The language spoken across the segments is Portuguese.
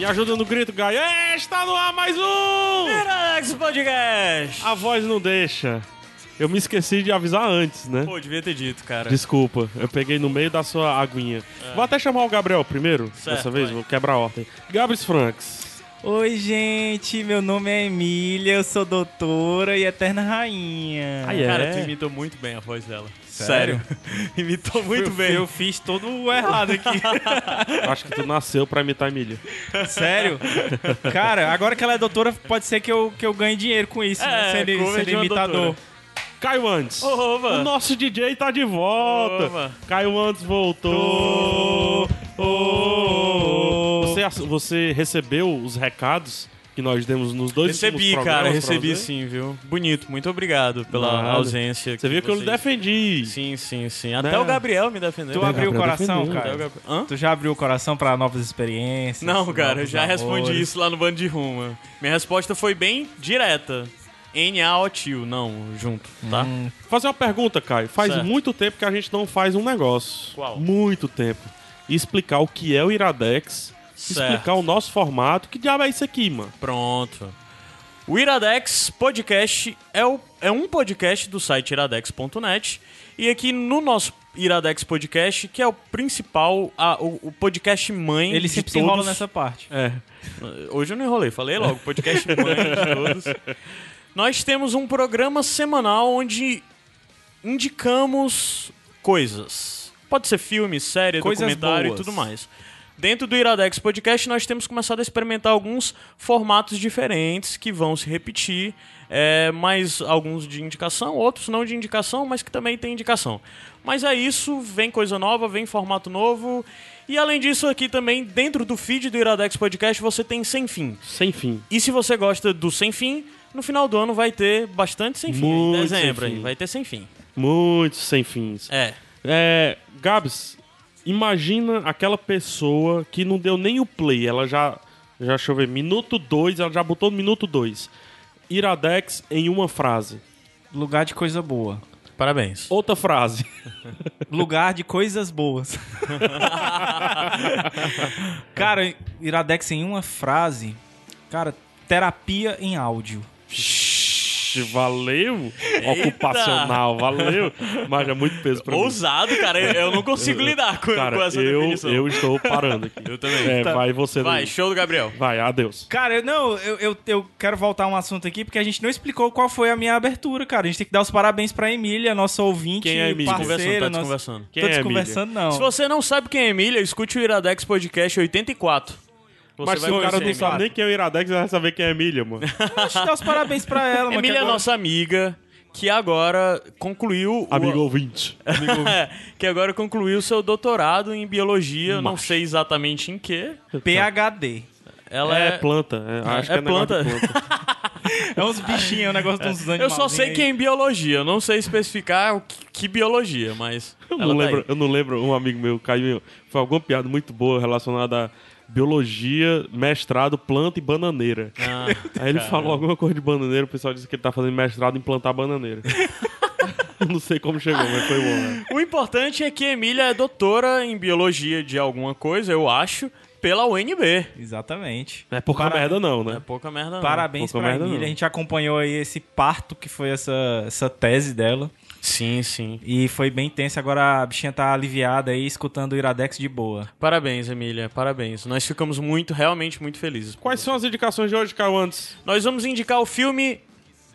Me ajuda no grito, Gaio. É, está no ar mais um! Mirax Podcast! A voz não deixa. Eu me esqueci de avisar antes, né? Pô, devia ter dito, cara. Desculpa, eu peguei no meio da sua aguinha. É. Vou até chamar o Gabriel primeiro, certo, dessa vez, vai. vou quebrar a ordem. Gabris Franks. Oi, gente, meu nome é Emília, eu sou doutora e eterna rainha. Ah, é? Cara, tu imitou muito bem a voz dela. Sério? Imitou muito eu, bem. Eu fiz todo o errado aqui. Acho que tu nasceu pra imitar a Emília. Sério? Cara, agora que ela é doutora, pode ser que eu, que eu ganhe dinheiro com isso, né? é, né? Sendo, sendo imitador. Caio Antes. Oba. O nosso DJ tá de volta. Oba. Caio Antes voltou. Você, você recebeu os recados que nós demos nos dois Recebi, cara, recebi sim, viu? Bonito, muito obrigado pela Nada. ausência. Você viu que vocês... eu defendi. Sim, sim, sim. Até né? o Gabriel me defendeu. Tu abriu o coração, cara? Tu já abriu o coração para novas experiências? Não, cara, eu já amores. respondi isso lá no Bando de Ruma. Minha resposta foi bem direta. NA tio, não, junto, tá? Hum. Fazer uma pergunta, Caio. Faz certo. muito tempo que a gente não faz um negócio. Qual? Muito tempo. E explicar o que é o Iradex certo. explicar o nosso formato. Que diabo é isso aqui, mano? Pronto. O Iradex Podcast é, o, é um podcast do site iradex.net. E aqui no nosso Iradex Podcast, que é o principal, a, o, o, podcast mãe. Ele sempre se enrola nessa parte. É. Hoje eu não enrolei, falei logo, podcast mãe de todos. Nós temos um programa semanal onde indicamos coisas. Pode ser filme, série, coisas documentário boas. e tudo mais. Dentro do Iradex Podcast, nós temos começado a experimentar alguns formatos diferentes que vão se repetir, é, mais alguns de indicação, outros não de indicação, mas que também tem indicação. Mas é isso, vem coisa nova, vem formato novo. E além disso, aqui também, dentro do feed do Iradex Podcast, você tem Sem Fim. Sem Fim. E se você gosta do Sem Fim, no final do ano vai ter bastante Sem Fim. Muito em dezembro sem fim. vai ter Sem Fim. Muitos Sem Fins. É. É, Gabs, imagina aquela pessoa que não deu nem o play, ela já, já deixa eu ver, minuto 2, ela já botou no minuto 2. Iradex em uma frase. Lugar de coisa boa. Parabéns. Outra frase. Lugar de coisas boas. cara, Iradex em uma frase. Cara, terapia em áudio valeu. Ocupacional, valeu. Mas é muito peso pra Ousado, mim. cara. Eu não consigo lidar com, cara, com essa eu, definição. Eu estou parando aqui. Eu também. É, tá. Vai você. Vai, show do Gabriel. Vai, adeus. Cara, não, eu, eu, eu quero voltar a um assunto aqui, porque a gente não explicou qual foi a minha abertura, cara. A gente tem que dar os parabéns pra Emília, nossa ouvinte, quem é Emília? parceira. Conversando, tá desconversando. Quem tô é desconversando, não. Se você não sabe quem é Emília, escute o Iradex Podcast 84. Você Mas se o cara não sabe nem quem é o Iradex, vai saber quem é a Emília, mano. Deixa eu dar os parabéns pra ela, mano. Emília é agora... nossa amiga, que agora concluiu. Amigo o... ouvinte. Amigo ouvinte. que agora concluiu seu doutorado em biologia, não sei exatamente em que. PHD. Ela é, é planta. É, acho é, que é planta. planta. é uns bichinhos, é um negócio de uns animais. Eu só sei que é em biologia, eu não sei especificar o que, que biologia, mas. Eu não, tá lembro, eu não lembro, um amigo meu caiu. Foi alguma piada muito boa relacionada a biologia, mestrado, planta e bananeira. Ah, Aí ele cara. falou alguma coisa de bananeira, o pessoal disse que ele tá fazendo mestrado em plantar bananeira. não sei como chegou, mas foi bom. Né? O importante é que a Emília é doutora em biologia de alguma coisa, eu acho, pela UNB. Exatamente. Não é pouca Para... merda não, né? Não é pouca merda não. Parabéns pouca pra Emília. Não. A gente acompanhou aí esse parto que foi essa, essa tese dela. Sim, sim. E foi bem tenso, agora a bichinha tá aliviada aí, escutando o Iradex de boa. Parabéns, Emília, parabéns. Nós ficamos muito, realmente muito felizes. Quais são as indicações de hoje, Caio, antes? Nós vamos indicar o filme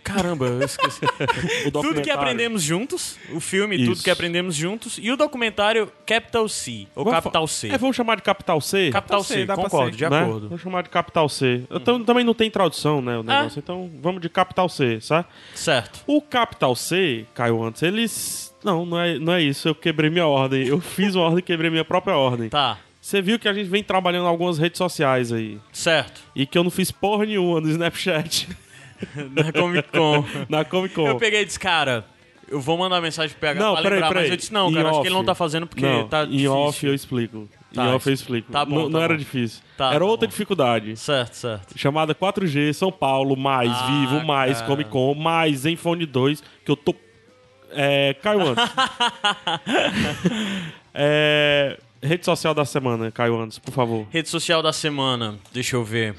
Caramba, eu esqueci. tudo que aprendemos juntos, o filme Isso. Tudo que aprendemos juntos e o documentário Capital C, ou vamos Capital C. É, vamos chamar de Capital C? Capital C, C concordo, de né? acordo. Vamos chamar de Capital C. Hum. também não tem tradução, né, o negócio, então vamos de Capital C, sabe? Certo. O Capital C, Caio antes, eles... Não, não é, não é isso, eu quebrei minha ordem. Eu fiz uma ordem e quebrei minha própria ordem. Tá. Você viu que a gente vem trabalhando em algumas redes sociais aí. Certo. E que eu não fiz porra nenhuma no Snapchat. Na Comic Con. na Comic Con. Eu peguei e disse, cara, eu vou mandar mensagem pro PH Não, pra peraí, lembrar, peraí. mas eu disse, não, Em cara, acho que ele não tá fazendo porque não, tá em difícil. off eu explico. Tá, em off eu explico. tá bom, não tá não era difícil. Tá, era tá outra bom. dificuldade. Certo, certo. Chamada 4G, São Paulo, mais Ah, Vivo, mais cara. Comic Con, mais Zenfone 2, que eu tô. É. Caio é. Rede social da semana, Caio Antes, por favor. Rede social da semana, deixa eu ver.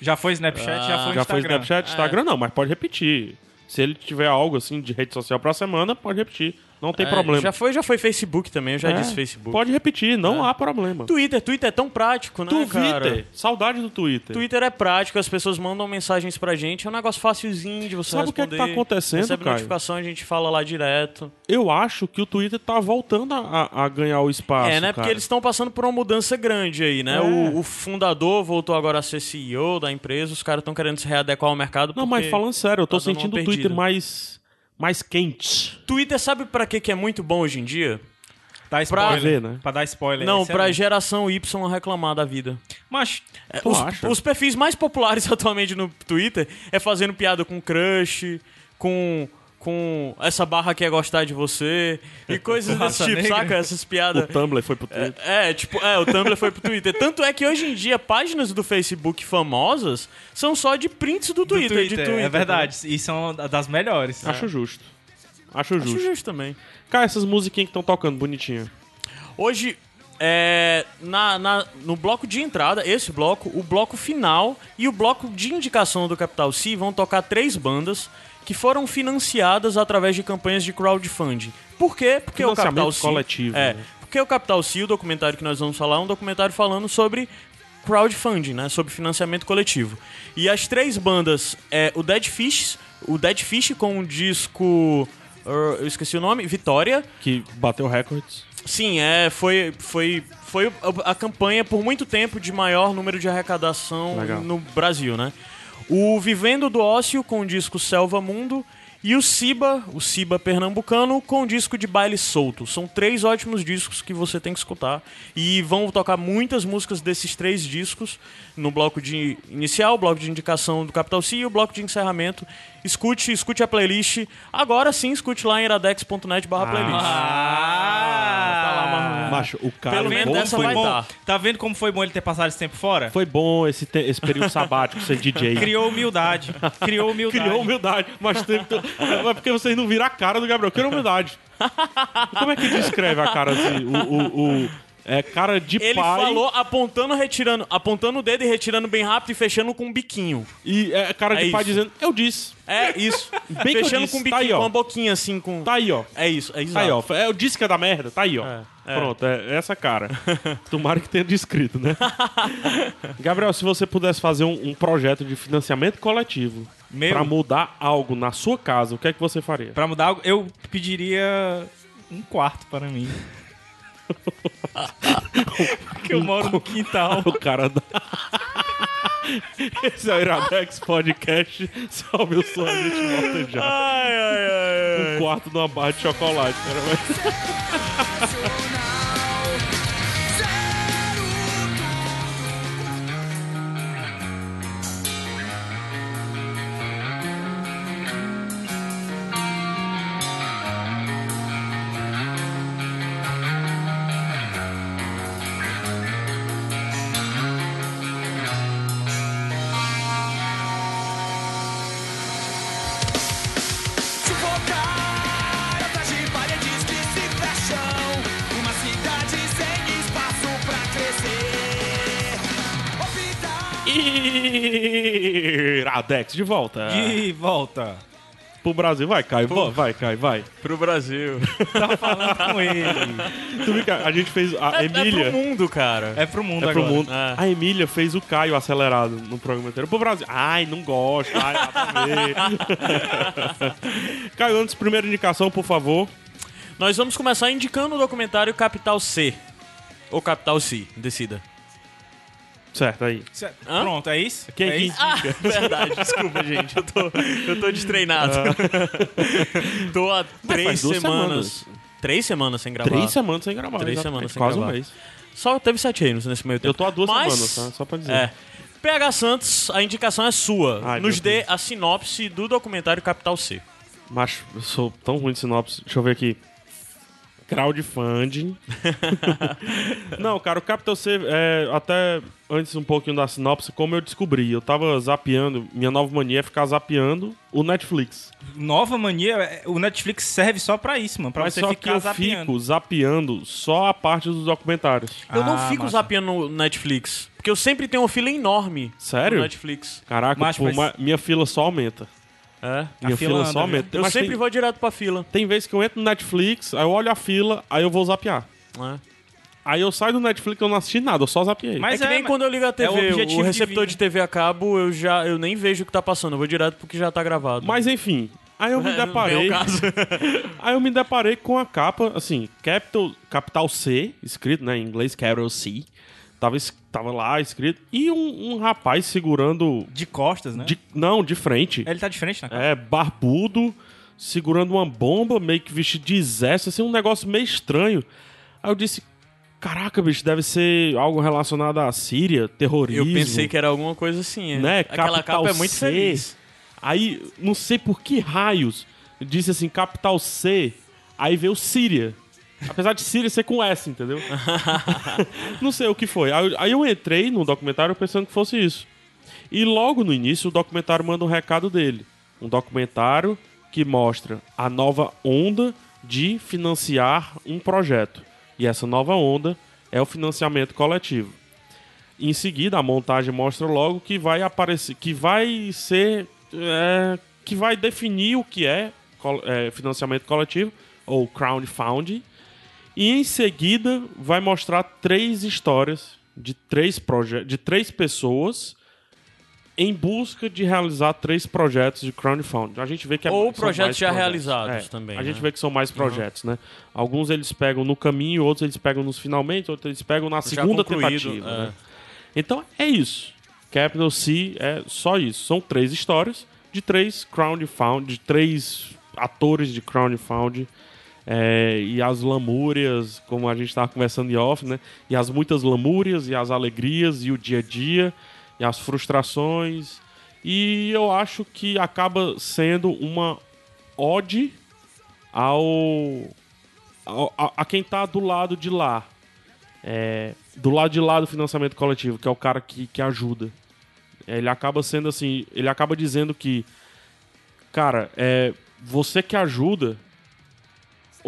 Já foi Snapchat, já foi Já foi Instagram. Snapchat? Instagram não, mas pode repetir. Se ele tiver algo assim de rede social pra semana, pode repetir. Não tem É, problema. Já foi, já foi Facebook também, eu já É, disse Facebook. Pode repetir, não há problema. Twitter, Twitter é tão prático, né, cara? Twitter. Saudade do Twitter. Twitter é prático, as pessoas mandam mensagens pra gente, é um negócio facilzinho de você Sabe o que é que responder. tá acontecendo, Recebe Caio? notificação, a gente fala lá direto. Eu acho que o Twitter tá voltando a, a ganhar o espaço. é, né? Porque cara. eles estão passando por uma mudança grande aí, né? É. O, o fundador voltou agora a ser CEO da empresa, os caras estão querendo se readequar ao mercado. Não, porque mas falando sério, eu tô tá sentindo o. Twitter mais, mais quente. Twitter sabe pra que que é muito bom hoje em dia? Dá Pra spoiler. ver, né? Pra dar spoiler. Não, é pra bom. geração Y reclamar da vida. Mas, É, os, os perfis mais populares atualmente no Twitter é fazendo piada com crush, com com essa barra que é gostar de você e coisas desse tipo, negra. saca? Essas O piadas. Tumblr foi pro Twitter. É, é, tipo, é, o Tumblr foi pro Twitter. Tanto é que hoje em dia páginas do Facebook famosas são só de prints do do Twitter, Twitter, de Twitter. é verdade. E são das melhores. Acho justo. Acho Acho justo. justo também. Cara, essas musiquinhas que estão tocando, bonitinha. Hoje, é, na, na- no bloco de entrada, esse bloco, o bloco final e o bloco de indicação do Capital C vão tocar três bandas que foram financiadas através de campanhas de crowdfunding. Por quê? Porque o Capital C... coletivo, É, né? porque o Capital C, o documentário que nós vamos falar, é um documentário falando sobre crowdfunding, né? Sobre financiamento coletivo. E as três bandas é o Dead Fish, o Dead Fish com o disco... uh, eu esqueci o nome, Vitória, Que bateu recordes. Sim, é, foi, foi, foi a, a campanha por muito tempo de maior número de arrecadação Legal. no Brasil, né? O Vivendo do Ócio com o disco Selva Mundo e o Ciba, o Ciba pernambucano, com o disco de baile solto. São três ótimos discos que você tem que escutar. E vão tocar muitas músicas desses três discos no bloco de inicial, bloco de indicação do Capital C e o bloco de encerramento. Escute, escute a playlist. Agora sim, escute lá em iradex.net barra playlist. Ah! Tá lá, Macho, o cara. Pelo menos bom, dessa foi vai bom. dar. Tá vendo como foi bom ele ter passado esse tempo fora? Foi bom esse, te- esse período sabático ser DJ. Criou humildade. Criou humildade. Criou humildade. Mas teve. to- É porque vocês não viram a cara do Gabriel. Criou humildade. Como é que descreve a cara assim? O. o, o- é cara de Ele pai. falou apontando, retirando, apontando o dedo e retirando bem rápido e fechando com um biquinho. E é cara É de pai isso. dizendo, eu disse. É isso. Bem fechando disse, com um tá biquinho, aí, ó. com uma boquinha assim, com. Tá aí, ó. É isso, é Tá aí, ó. É, Eu disse que é da merda. Tá aí, ó. É, é. Pronto, é essa cara. Tomara que tenha descrito, né? Gabriel, se você pudesse fazer um, um projeto de financiamento coletivo Meu. pra mudar algo na sua casa, o que é que você faria? Pra mudar algo, eu pediria um quarto para mim. Porque eu moro no quintal. O cara da... Esse é o Iradex Podcast. Salve o som, a gente volta já. Ai, ai, ai, Um quarto numa barra de chocolate. Cara. Mas- Iradex de volta. De volta. Pro Brasil. Vai, Caio. Vai, Vai, Caio, vai. Pro Brasil. Tava falando com ele. Tu a gente fez... A É, Emília... é pro mundo, cara. É pro mundo É pro agora. mundo. É. A Emília fez o Caio acelerado no programa inteiro. Pro Brasil. Ai, não gosto. Ai, nada. Caio, antes, primeira indicação, por favor. Nós vamos começar indicando o documentário Capital C. Ou Capital C, decida. Certo, aí. Certo. Pronto, é isso? Quem é que isso? Ah, verdade, desculpa, gente. Eu tô, eu tô destreinado. tô há três semanas. semanas. Três semanas sem gravar. Três semanas sem gravar. Três exatamente. semanas sem Quase gravar. um mês. Só teve sete reinos nesse meio tempo. Eu tô há duas Mas- semanas, tá? Só pra dizer. É. PH Santos, a indicação é sua. Ai, Nos dê Deus. a sinopse do documentário Capital C. Macho, eu sou tão ruim de sinopse. Deixa eu ver aqui. Crowdfunding. Não, cara, o Capital C, é, até antes um pouquinho da sinopse, como eu descobri, eu tava zapeando, minha nova mania é ficar zapeando o Netflix. Nova mania, é, o Netflix serve só pra isso, mano. Pra Mas você só que ficar eu zapeando. fico zapeando só a parte dos documentários. Eu não Ah, fico massa. zapeando no Netflix. Porque eu sempre tenho uma fila enorme Sério? no Netflix. Caraca, mas- ma- minha fila só aumenta. É. Minha fila fila, anda, só aumenta. Eu Mas sempre tem, vou direto pra fila. tem vezes que eu entro no Netflix, aí eu olho a fila, aí eu vou zapear. né? Aí eu saio do Netflix e eu não assisti nada, eu só zapeei. Mas é que nem é, quando eu ligo a TV, o o, objetivo de receptor vida. de, TV a cabo, eu já eu nem vejo o que tá passando. Eu vou direto porque já tá gravado. Mas enfim, aí eu me É, deparei. Aí eu me deparei com a capa, assim, Capital, Capital C, escrito, né, em inglês, Capital C. Tava, es- tava lá escrito. E um, um rapaz segurando. De costas, né? De, não, de frente. Ele tá diferente na cara. É, barbudo, segurando uma bomba, meio que vestido de exército, assim, um negócio meio estranho. Aí eu disse. Caraca, bicho, deve ser algo relacionado à Síria, terrorismo. Eu pensei que era alguma coisa assim. é. Né? Aquela Capital capa é muito C. feliz. Aí, não sei por que raios, disse assim, capital C, aí veio Síria. Apesar de Síria ser com S, entendeu? não sei o que foi. Aí, eu entrei no documentário pensando que fosse isso. E logo no início o documentário manda um recado dele. Um documentário que mostra a nova onda de financiar um projeto. E essa nova onda é o financiamento coletivo. Em seguida, a montagem mostra logo que vai aparecer, que vai ser, é, que vai definir o que é, é, financiamento coletivo ou crowdfunding. E em seguida vai mostrar três histórias de três projetos, de três pessoas em busca de realizar três projetos de crowdfunding. A gente vê que é, Ou projetos já projetos. realizados É, também, A gente né? vê que são mais projetos, né? Alguns eles pegam no caminho, outros eles pegam nos finalmente, outros eles pegam na Já segunda tentativa. é. né? Então é isso. Capital C é só isso. São três histórias de três crowdfunding, de três atores de crowdfunding. É, e as lamúrias, como a gente estava conversando em off, né? E as muitas lamúrias, e as alegrias, e o dia a dia, e as frustrações. E eu acho que acaba sendo uma ode ao, ao- a, a quem tá do lado de lá. É, do lado de lá do financiamento coletivo, que é o cara que, que ajuda. Ele acaba sendo assim, ele acaba dizendo que, cara, é, você que ajuda,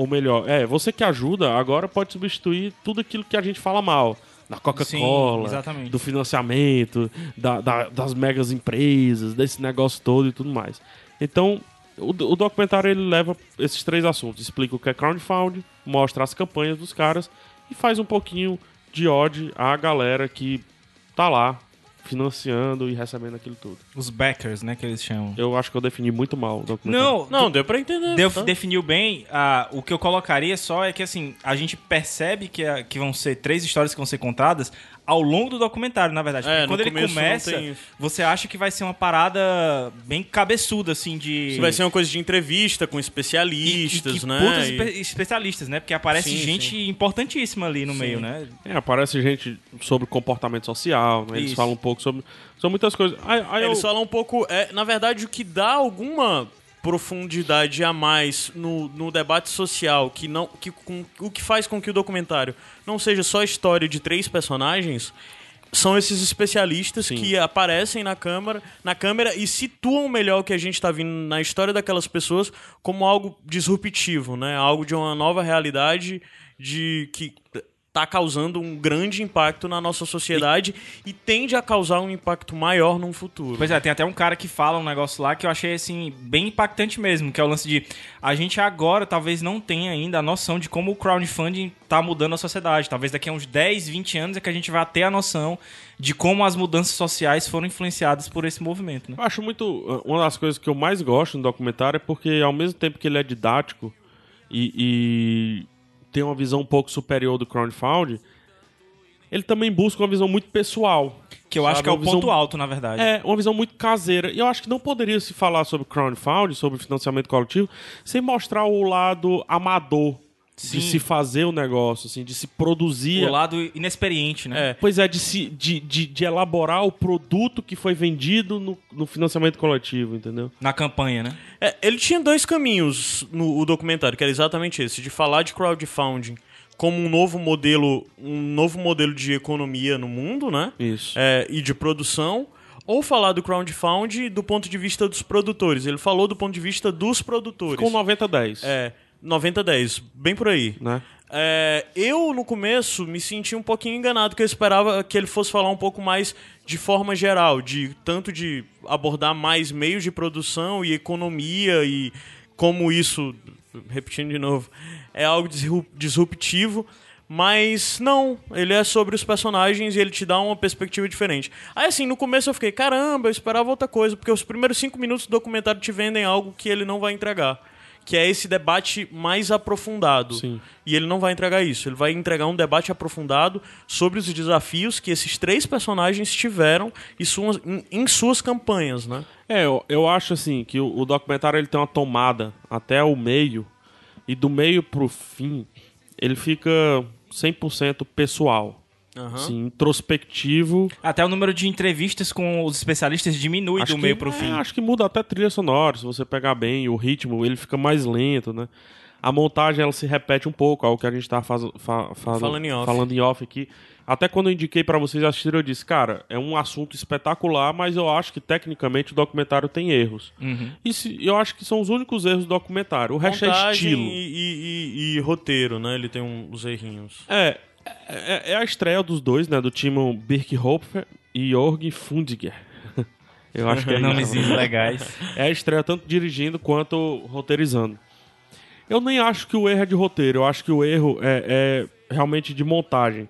ou melhor, é, você que ajuda agora pode substituir tudo aquilo que a gente fala mal. Da Coca-Cola, do financiamento, da- da- das megas empresas, desse negócio todo e tudo mais. Então, o, o documentário ele leva esses três assuntos. Explica o que é crowdfunding, mostra as campanhas dos caras e faz um pouquinho de ode à galera que tá lá financiando e recebendo aquilo tudo. Os backers, né, que eles chamam. Eu acho que eu defini muito mal o documentário. Não, Não, deu pra entender. Deu- tá? definiu bem. ah, o que eu colocaria só é que assim, a gente percebe que, a- que vão ser três histórias que vão ser contadas ao longo do documentário, na verdade. É, quando ele começa, você acha que vai ser uma parada bem cabeçuda, assim, de. Isso vai ser uma coisa de entrevista com E- especialistas, e que né? putas E- espe- especialistas, né? Porque aparece Sim, gente importantíssima ali no meio, né? É, aparece gente sobre comportamento social, né? Eles Isso. falam um pouco sobre, sobre muitas coisas. Aí, aí eu- Eles falam um pouco. É, na verdade, o que dá alguma profundidade a mais no, no debate social, que não, que, com, o que faz com que o documentário não seja só a história de três personagens, são esses especialistas Sim. que aparecem na câmera, na câmera e situam melhor o que a gente está vindo na história daquelas pessoas como algo disruptivo, né? Algo de uma nova realidade de que tá causando um grande impacto na nossa sociedade e, tende a causar um impacto maior no futuro. Pois é, tem até um cara que fala um negócio lá que eu achei assim bem impactante mesmo, que é o lance de a gente agora talvez não tenha ainda a noção de como o crowdfunding tá mudando a sociedade. Talvez daqui a uns 10, 20 anos é que a gente vai ter a noção de como as mudanças sociais foram influenciadas por esse movimento, né? Eu acho muito. Uma das coisas que eu mais gosto no documentário é porque, ao mesmo tempo que ele é didático e, e tem uma visão um pouco superior do crowdfunding, ele também busca uma visão muito pessoal. Que eu acho sabe? que é o Uma visão- ponto alto, na verdade. É, uma visão muito caseira. E eu acho que não poderia se falar sobre crowdfunding, sobre financiamento coletivo, sem mostrar o lado amador de se fazer o negócio, assim, de se produzir. O lado inexperiente, né? É. Pois é, de, se, de, de, de elaborar o produto que foi vendido no, no financiamento coletivo, entendeu? Na campanha, né? É, ele tinha dois caminhos no o documentário, que era exatamente esse, de falar de crowdfunding como um novo modelo, um novo modelo de economia no mundo, né? Isso. É, e de produção, ou falar do crowdfunding do ponto de vista dos produtores. Ele falou do ponto de vista dos produtores. Com 90-10, É, 90-10, bem por aí. né? É, eu, no começo, me senti um pouquinho enganado, que eu esperava que ele fosse falar um pouco mais de forma geral, de tanto de abordar mais meios de produção e economia e como isso, repetindo de novo, é algo disru- disruptivo. Mas não, ele é sobre os personagens e ele te dá uma perspectiva diferente. Aí assim, no começo eu fiquei, caramba, eu esperava outra coisa, porque os primeiros cinco minutos do documentário te vendem algo que ele não vai entregar. Que é esse debate mais aprofundado. Sim. E ele não vai entregar isso. Ele vai entregar um debate aprofundado sobre os desafios que esses três personagens tiveram em suas, em, em suas campanhas, né? É, eu, eu acho assim que o, o documentário ele tem uma tomada até o meio e do meio pro fim ele fica 100% pessoal, Aham. assim, introspectivo. Até o número de entrevistas com os especialistas diminui Acho do que- meio pro é, fim. acho que muda até a trilha sonora, se você pegar bem o ritmo, ele fica mais lento, né? A montagem ela se repete um pouco, ao que a gente tá faz, fa- fa- Falando em off. falando em off aqui. Até quando eu indiquei pra vocês assistirem, eu disse, cara, é um assunto espetacular, mas eu acho que tecnicamente o documentário tem erros. Uhum. E se- eu acho que são os únicos erros do documentário. O resto é Montagem estilo. E, e- e- e roteiro, né? Ele tem os errinhos. É, é, é a estreia dos dois, né? Do Timon Birkhofer e Jorg Fundiger. Eu acho que é. Nomezinhos legais. É a estreia tanto dirigindo quanto roteirizando. Eu nem acho que o erro é de roteiro, eu acho que o erro é, é realmente de montagem.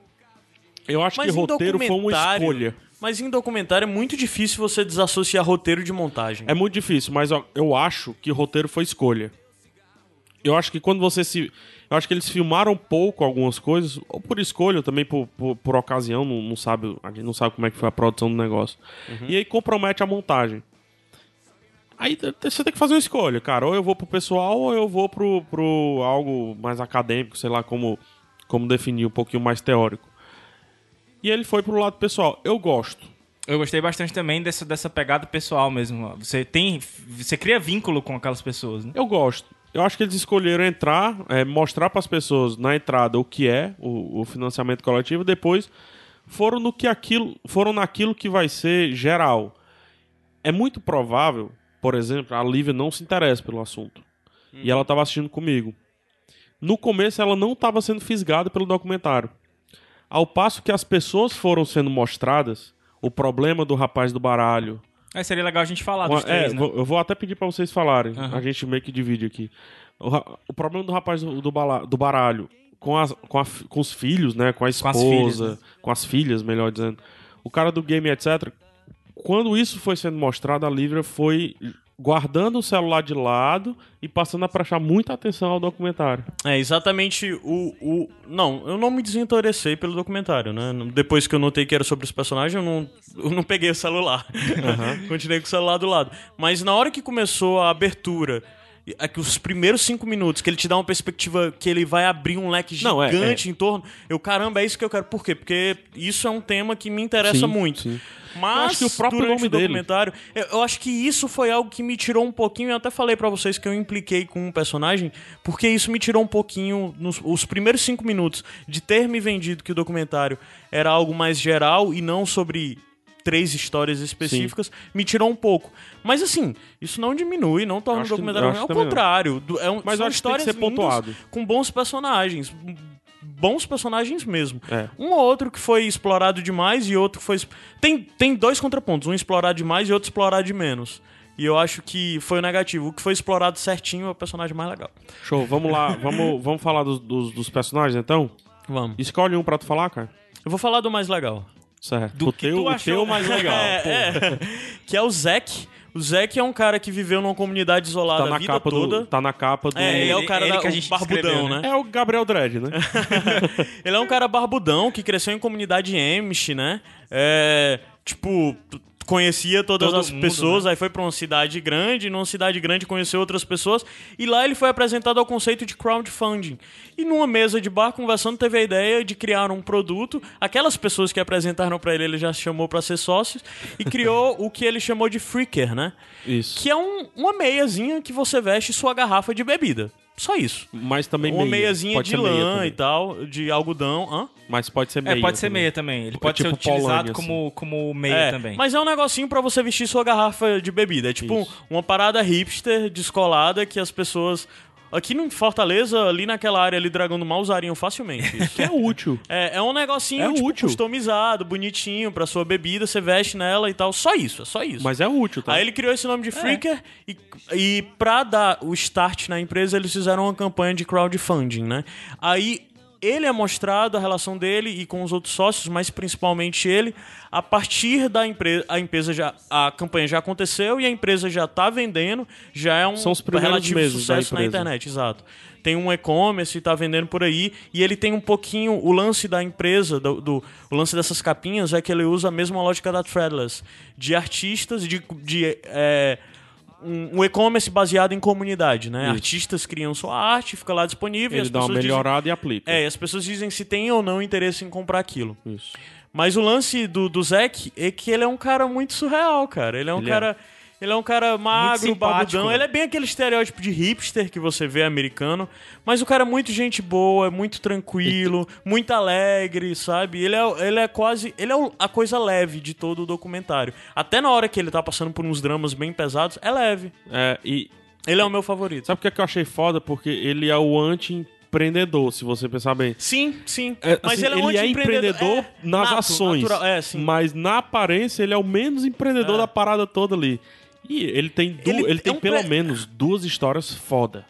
Eu acho Mas que em roteiro foi uma documentário- escolha. Mas em documentário é muito difícil você desassociar roteiro de montagem. É muito difícil, mas eu acho que roteiro foi escolha. Eu acho que quando você se. Eu acho que eles filmaram pouco algumas coisas, ou por escolha, ou também por, por, por ocasião, não, não sabe, a gente não sabe como é que foi a produção do negócio. E aí compromete a montagem. Aí você tem que fazer uma escolha, cara. Ou eu vou pro pessoal, ou eu vou pro, pro algo mais acadêmico, sei lá como, como definir, um pouquinho mais teórico. E ele foi pro lado pessoal. Eu gosto. Eu gostei bastante também dessa, dessa pegada pessoal mesmo. Você tem. Você cria vínculo com aquelas pessoas, né? Eu gosto. Eu acho que eles escolheram entrar, é, mostrar para as pessoas na entrada o que é o, o financiamento coletivo, depois foram no que aquilo, foram naquilo que vai ser geral. É muito provável, por exemplo, a Lívia não se interessa pelo assunto. E ela estava assistindo comigo. No começo ela não estava sendo fisgada pelo documentário. Ao passo que as pessoas foram sendo mostradas, o problema do rapaz do baralho, Aí seria legal a gente falar uma- dos três, é, né? eu vou até pedir pra vocês falarem. Aham. A gente meio que divide aqui. O, o problema do rapaz do, do, bala- do baralho com, as, com, a com os filhos, né? Com a Com as esposa, filhas, com as né? filhas, melhor dizendo. O cara do game, etc. Quando isso foi sendo mostrado, a Lívia foi guardando o celular de lado e passando a prestar muita atenção ao documentário. É exatamente o, o. Não, eu não me desinteressei pelo documentário, né? Depois que eu notei que era sobre os personagens, eu não, eu não peguei o celular. Continuei com o celular do lado. Mas na hora que começou a abertura. É que Os primeiros cinco minutos, que ele te dá uma perspectiva que ele vai abrir um leque Não, é- gigante em torno. Eu, caramba, é isso que eu quero. Por quê? Porque isso é um tema que me interessa Sim, muito. sim. Mas Eu acho que o próprio nome o dele- documentário, eu, eu acho que isso foi algo que me tirou um pouquinho. Eu até falei pra vocês que eu impliquei com um personagem, porque isso me tirou um pouquinho nos os primeiros cinco minutos de ter me vendido que o documentário era algo mais geral e não sobre três histórias específicas, me tirou um pouco. Mas assim, isso não diminui, não torna o documentário ruim. Ao não. contrário, do- é um, Mas são acho que tem que histórias ser pontuado. com bons personagens. Bons personagens mesmo. É. Um ou outro que foi explorado demais e outro que foi. Tem, tem dois contrapontos, um explorado demais e outro explorado de menos. E eu acho que foi o negativo. O que foi explorado certinho é o personagem mais legal. Show, vamos lá, vamos, vamos falar dos, dos, dos personagens então? Vamos. Escolhe um pra tu falar, cara. Eu vou falar do mais legal. Certo. Do o que teu, tu o achou? teu mais legal. É, é. que é o Zack. O Zack é um cara que viveu numa comunidade isolada Tá a na, vida capa toda. do, tá na capa do. É, ele é o cara ele da, que a o gente barbudão, descreveu, né? É o Gabriel Dredd, né? Ele é um cara barbudão que cresceu em comunidade Amish, né? É, tipo, conhecia todas Todo as mundo, pessoas, né? aí foi pra uma cidade grande, numa cidade grande conheceu outras pessoas, e lá ele foi apresentado ao conceito de crowdfunding. E numa mesa de bar, conversando, teve a ideia de criar um produto. Aquelas pessoas que apresentaram pra ele, ele já chamou pra ser sócios, e criou o que ele chamou de Freaker, né? Isso. Que é um- uma meiazinha que você veste sua garrafa de bebida. Só isso. Mas também Uma meia. meiazinha Pode de ser meia lã também. e tal, de algodão. Hã? Mas pode ser meia. É, pode ser também. meia também. Ele É pode tipo ser utilizado Polônia, como, como meia É, também. Mas é um negocinho pra você vestir sua garrafa de bebida. É tipo Isso. uma parada hipster, descolada, que as pessoas. Aqui em Fortaleza, ali naquela área ali, Dragão do Mar, usariam facilmente isso. Que é útil. É, é um negocinho É tipo, útil. customizado, bonitinho pra sua bebida, você veste nela e tal. Só isso, é só isso. Mas é útil, tá? Aí ele criou esse nome de Freaker e, e pra dar o start na empresa, eles fizeram uma campanha de crowdfunding, né? Aí ele é mostrado a relação dele e com os outros sócios, mas principalmente ele, a partir da empresa, a empresa já a campanha já aconteceu e a empresa já tá vendendo, já é um São os relativo sucesso na internet, exato. Tem um e-commerce e tá vendendo por aí e ele tem um pouquinho o lance da empresa, do, do- o lance dessas capinhas é que ele usa a mesma lógica da Threadless, de artistas, de, de é, um, um e-commerce baseado em comunidade, né? Isso. Artistas criam sua arte, fica lá disponível. e Ele as dá uma melhorada e aplica. Dizem, é, e as pessoas dizem se tem ou não interesse em comprar aquilo. Isso. Mas o lance do, do Zack é que ele é um cara muito surreal, cara. Ele é um Ele é. Ele é um cara magro, babudão. Ele é bem aquele estereótipo de hipster que você vê americano. Mas o cara é muito gente boa, é muito tranquilo, muito alegre, sabe? Ele é, ele é quase. Ele é a coisa leve de todo o documentário. Até na hora que ele tá passando por uns dramas bem pesados, é leve. É, e Ele é o meu favorito. sabe o que, é que eu achei foda? Porque ele é o anti-empreendedor, se você pensar bem. Sim, sim. É, mas assim, ele é, um empreendedor é, nas nato, ações. natural. É, sim. Mas na aparência ele é o menos empreendedor É. da parada toda ali. E ele tem, du- Ele ele, tem é um pelo pre- menos duas histórias foda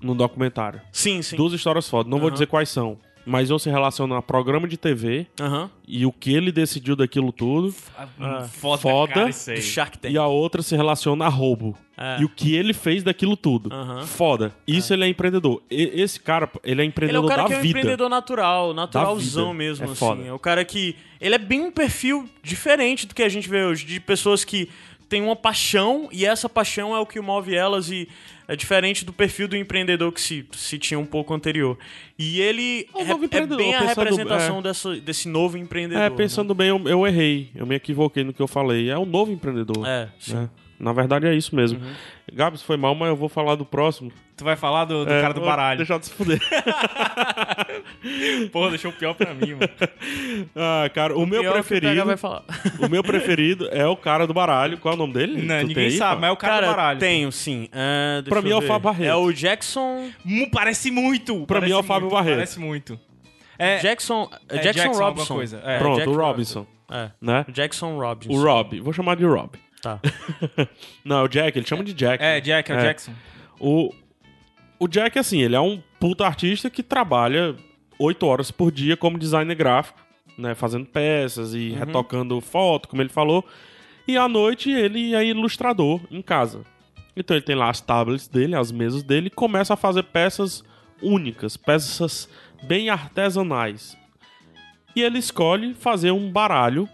no documentário. Sim, sim. Duas histórias foda. Não vou dizer quais são. Mas um se relaciona a programa de TV Aham. e o que ele decidiu daquilo tudo. Ah, foda, Foda. cara, isso aí. Shark Tank. E a outra se relaciona a roubo. É. E o que ele fez daquilo tudo. Aham. Foda. Isso ele é empreendedor. E- esse cara, ele é Ele é empreendedor o cara da que é um vida. empreendedor natural, naturalzão vida. mesmo, É assim. foda. É o cara que. Ele é bem um perfil diferente do que a gente vê hoje, de pessoas que têm uma paixão e essa paixão é o que move elas e é diferente do perfil do empreendedor que se, se tinha um pouco anterior. E ele É é, bem a representação é. dessa, desse novo empreendedor. É, né? pensando bem, eu, eu errei. Eu me equivoquei no que eu falei. É um novo empreendedor. É, sim. né? Na verdade é isso mesmo. Uhum. Gabs, foi mal, mas eu vou falar do próximo. Tu vai falar do, do É, cara do baralho. Deixar de se fuder. Porra, deixou o pior pra mim, mano. ah, cara, o, meu o PH preferido. vai falar. o meu preferido é o cara do baralho. Qual é o nome dele? Não, Tu ninguém aí, sabe, mas é o cara, Cara, do baralho. tenho, sim. É, deixa Pra mim eu é o ver. Fábio Barreto. É o Jackson. Hum, Parece muito. Pra mim é o parece Fábio muito, Barreto. Parece muito. É, Jackson. é Jackson, Jackson alguma Robinson. coisa, é. Pronto, Jack o Robinson. É. Né? Jackson Robinson. O Rob. Vou chamar de Rob. Tá. Não, é o Jack. Ele chama de Jack. é, Jack, é o É. Jackson. O, o Jack, assim, ele é um puta artista que trabalha oito horas por dia como designer gráfico, né? Fazendo peças e retocando foto, como ele falou. E à noite ele é ilustrador em casa. Então ele tem lá as tablets dele, as mesas dele, e começa a fazer peças únicas, peças bem artesanais. E ele escolhe fazer um baralho,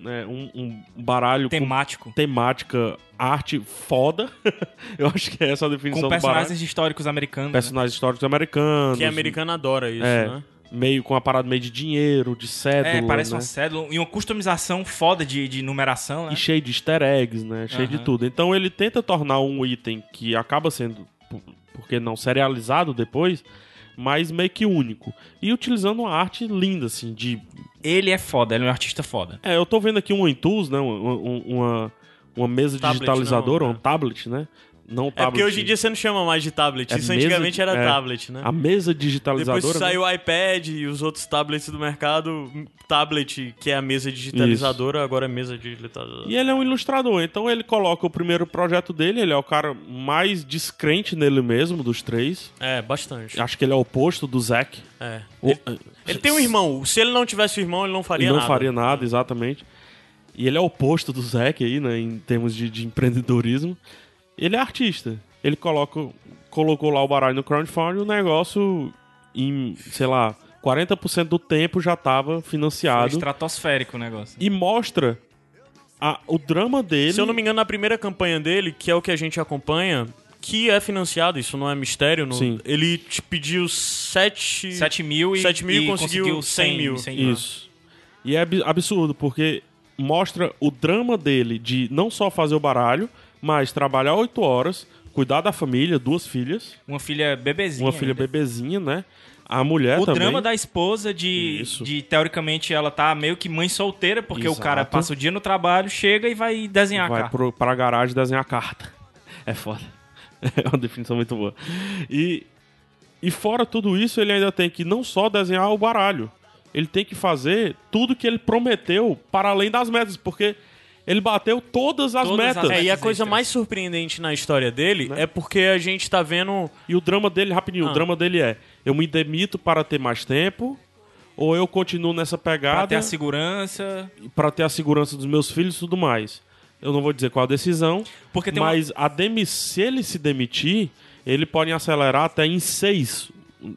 né? Um, um baralho com Temático. temática arte foda. Eu acho que é essa a definição Com do baralho. personagens históricos americanos. né? Personagens históricos americanos. Que americano adora isso, É, né? meio com uma parada meio de dinheiro, de cédula, É, parece né? uma cédula e uma customização foda de, de numeração, né? E cheio de easter eggs, né? Cheio de Aham. tudo. Então ele tenta tornar um item que acaba sendo, por- por que não, serializado depois, mas meio que único. E utilizando uma arte linda, assim, de... Ele é foda, ele é um artista foda. É, eu tô vendo aqui um Intus, né? Uma, uma, uma mesa Tablet, digitalizadora, não, um é. tablet, né? Não É tablet. porque hoje em dia você não chama mais de tablet. É Isso antigamente de- era é. tablet, né? A mesa digitalizadora... Depois né? saiu o iPad e os outros tablets do mercado. Tablet, que é a mesa digitalizadora, agora é mesa digitalizadora. E ele é um ilustrador, então ele coloca o primeiro projeto dele, ele é o cara mais descrente nele mesmo, dos três. É, bastante. Acho que ele é o oposto do Zack. É. O- Ele tem um irmão. Se ele não tivesse um irmão, ele não faria Ele não nada. faria nada, exatamente. E ele é o oposto do Zack aí, né, em termos de, de empreendedorismo. Ele é artista. Ele coloca, colocou lá o baralho no crowdfunding e o negócio, em, sei lá, 40% do tempo já estava Foi financiado. estratosférico o negócio. E mostra a- o drama dele. Se eu não me engano, na primeira campanha dele, que é o que a gente acompanha, que é financiado, isso não é mistério, no- Sim. ele te pediu 7... 7 mil e, 7 mil e e conseguiu 100 mil. 100 mil. Isso. E é ab- absurdo, porque mostra o drama dele de não só fazer o baralho, mas trabalhar oito horas, cuidar da família, duas filhas, Uma filha bebezinha. uma filha ainda. bebezinha, né? A mulher O também. drama da esposa de, Isso. de, teoricamente, ela tá meio que mãe solteira, porque o Exato. cara passa o dia no trabalho, chega e vai desenhar a vai carta. pro, pra garagem desenhar carta. É foda. É uma definição muito boa. E, e fora tudo isso, ele ainda tem que não só desenhar o baralho, ele tem que fazer tudo que ele prometeu para além das metas, porque ele bateu todas as Todas as metas. É, e a Metas coisa extras. mais surpreendente na história dele é porque a gente tá vendo... E o drama dele, rapidinho, Ah. o drama dele é: eu me demito para ter mais tempo, ou eu continuo nessa Pra pegada ter a segurança. para ter a segurança dos meus filhos e tudo mais. Eu não vou dizer qual a decisão, Porque tem uma- mas a demi se ele se demitir, ele pode acelerar até em seis,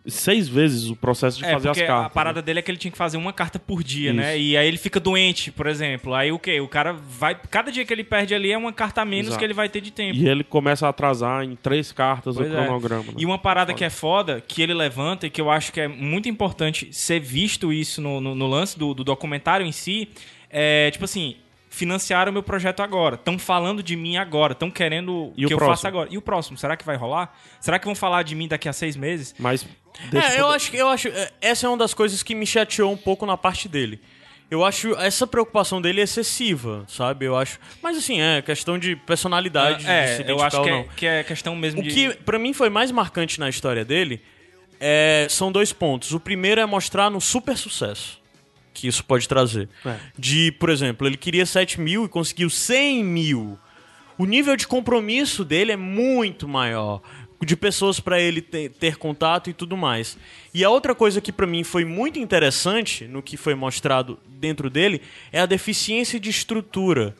seis vezes o processo de É, fazer as cartas. a parada dele é que ele tinha que fazer uma carta por dia, Isso. né? E aí ele fica doente, por exemplo. Aí o quê? O cara vai. Cada dia que ele perde ali é uma carta a menos Exato. que ele vai ter de tempo. E ele começa a atrasar em três cartas Pois o é. cronograma. né? E uma parada que é foda, que ele levanta e que eu acho que é muito importante ser visto isso no, no- no lance do, do documentário em si, é tipo assim. Financiaram o meu projeto agora. Estão falando de mim agora. Estão querendo E que o eu próximo? faça agora. E o próximo? Será que vai rolar? Será que vão falar de mim daqui a seis meses? Mas É, eu acho que eu acho é, essa é uma das coisas que me chateou um pouco na parte dele. Eu acho essa preocupação dele excessiva, sabe? Eu acho, mas assim, é questão de personalidade, de se É, eu identificar acho ou que não. é, que é questão mesmo O de. que pra mim foi mais marcante na história dele é, são dois pontos. O primeiro é mostrar no super sucesso que isso pode trazer. É. De, por exemplo, ele queria 7 mil e conseguiu 100 mil. O nível de compromisso dele é muito maior. De pessoas pra ele ter, ter contato e tudo mais. E a outra coisa que pra mim foi muito interessante no que foi mostrado dentro dele é a deficiência de estrutura.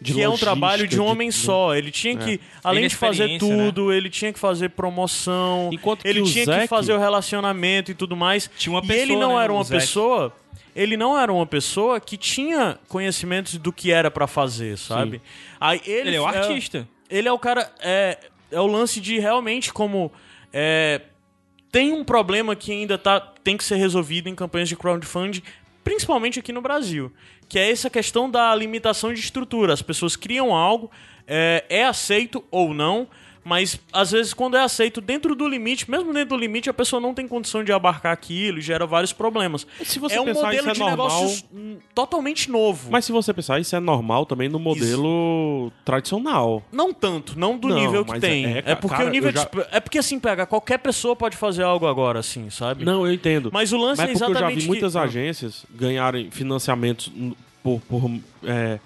De que é um trabalho de um de- homem só. Ele tinha que, além de fazer né? tudo, ele tinha que fazer promoção, Enquanto ele tinha que fazer o relacionamento e tudo mais. Tinha uma e ele pessoa, não né, era uma pessoa. Ele não era uma pessoa que tinha conhecimentos do que era pra fazer, sabe? Aí ele, Ele é o artista. Ele é o cara. É, é o lance de realmente como. é, tem um problema que ainda tá, tem que ser resolvido em campanhas de crowdfunding, principalmente aqui no Brasil. Que é essa questão da limitação de estrutura. As pessoas criam algo, é, é aceito ou não, mas às vezes quando é aceito dentro do limite, mesmo dentro do limite, a pessoa não tem condição de abarcar aquilo e gera vários problemas. se você é um pensar, modelo isso é de normal. negócios totalmente novo. Mas se você pensar, isso é normal também no modelo tradicional. Não tanto, não do Não, nível que tem. é- É, é, porque cara, o nível já- de- É porque assim, pega, qualquer pessoa pode fazer algo agora, assim, sabe? Não, eu entendo. Mas o lance Mas é porque eu já exatamente vi muitas que... agências ganharem financiamentos por, por, é,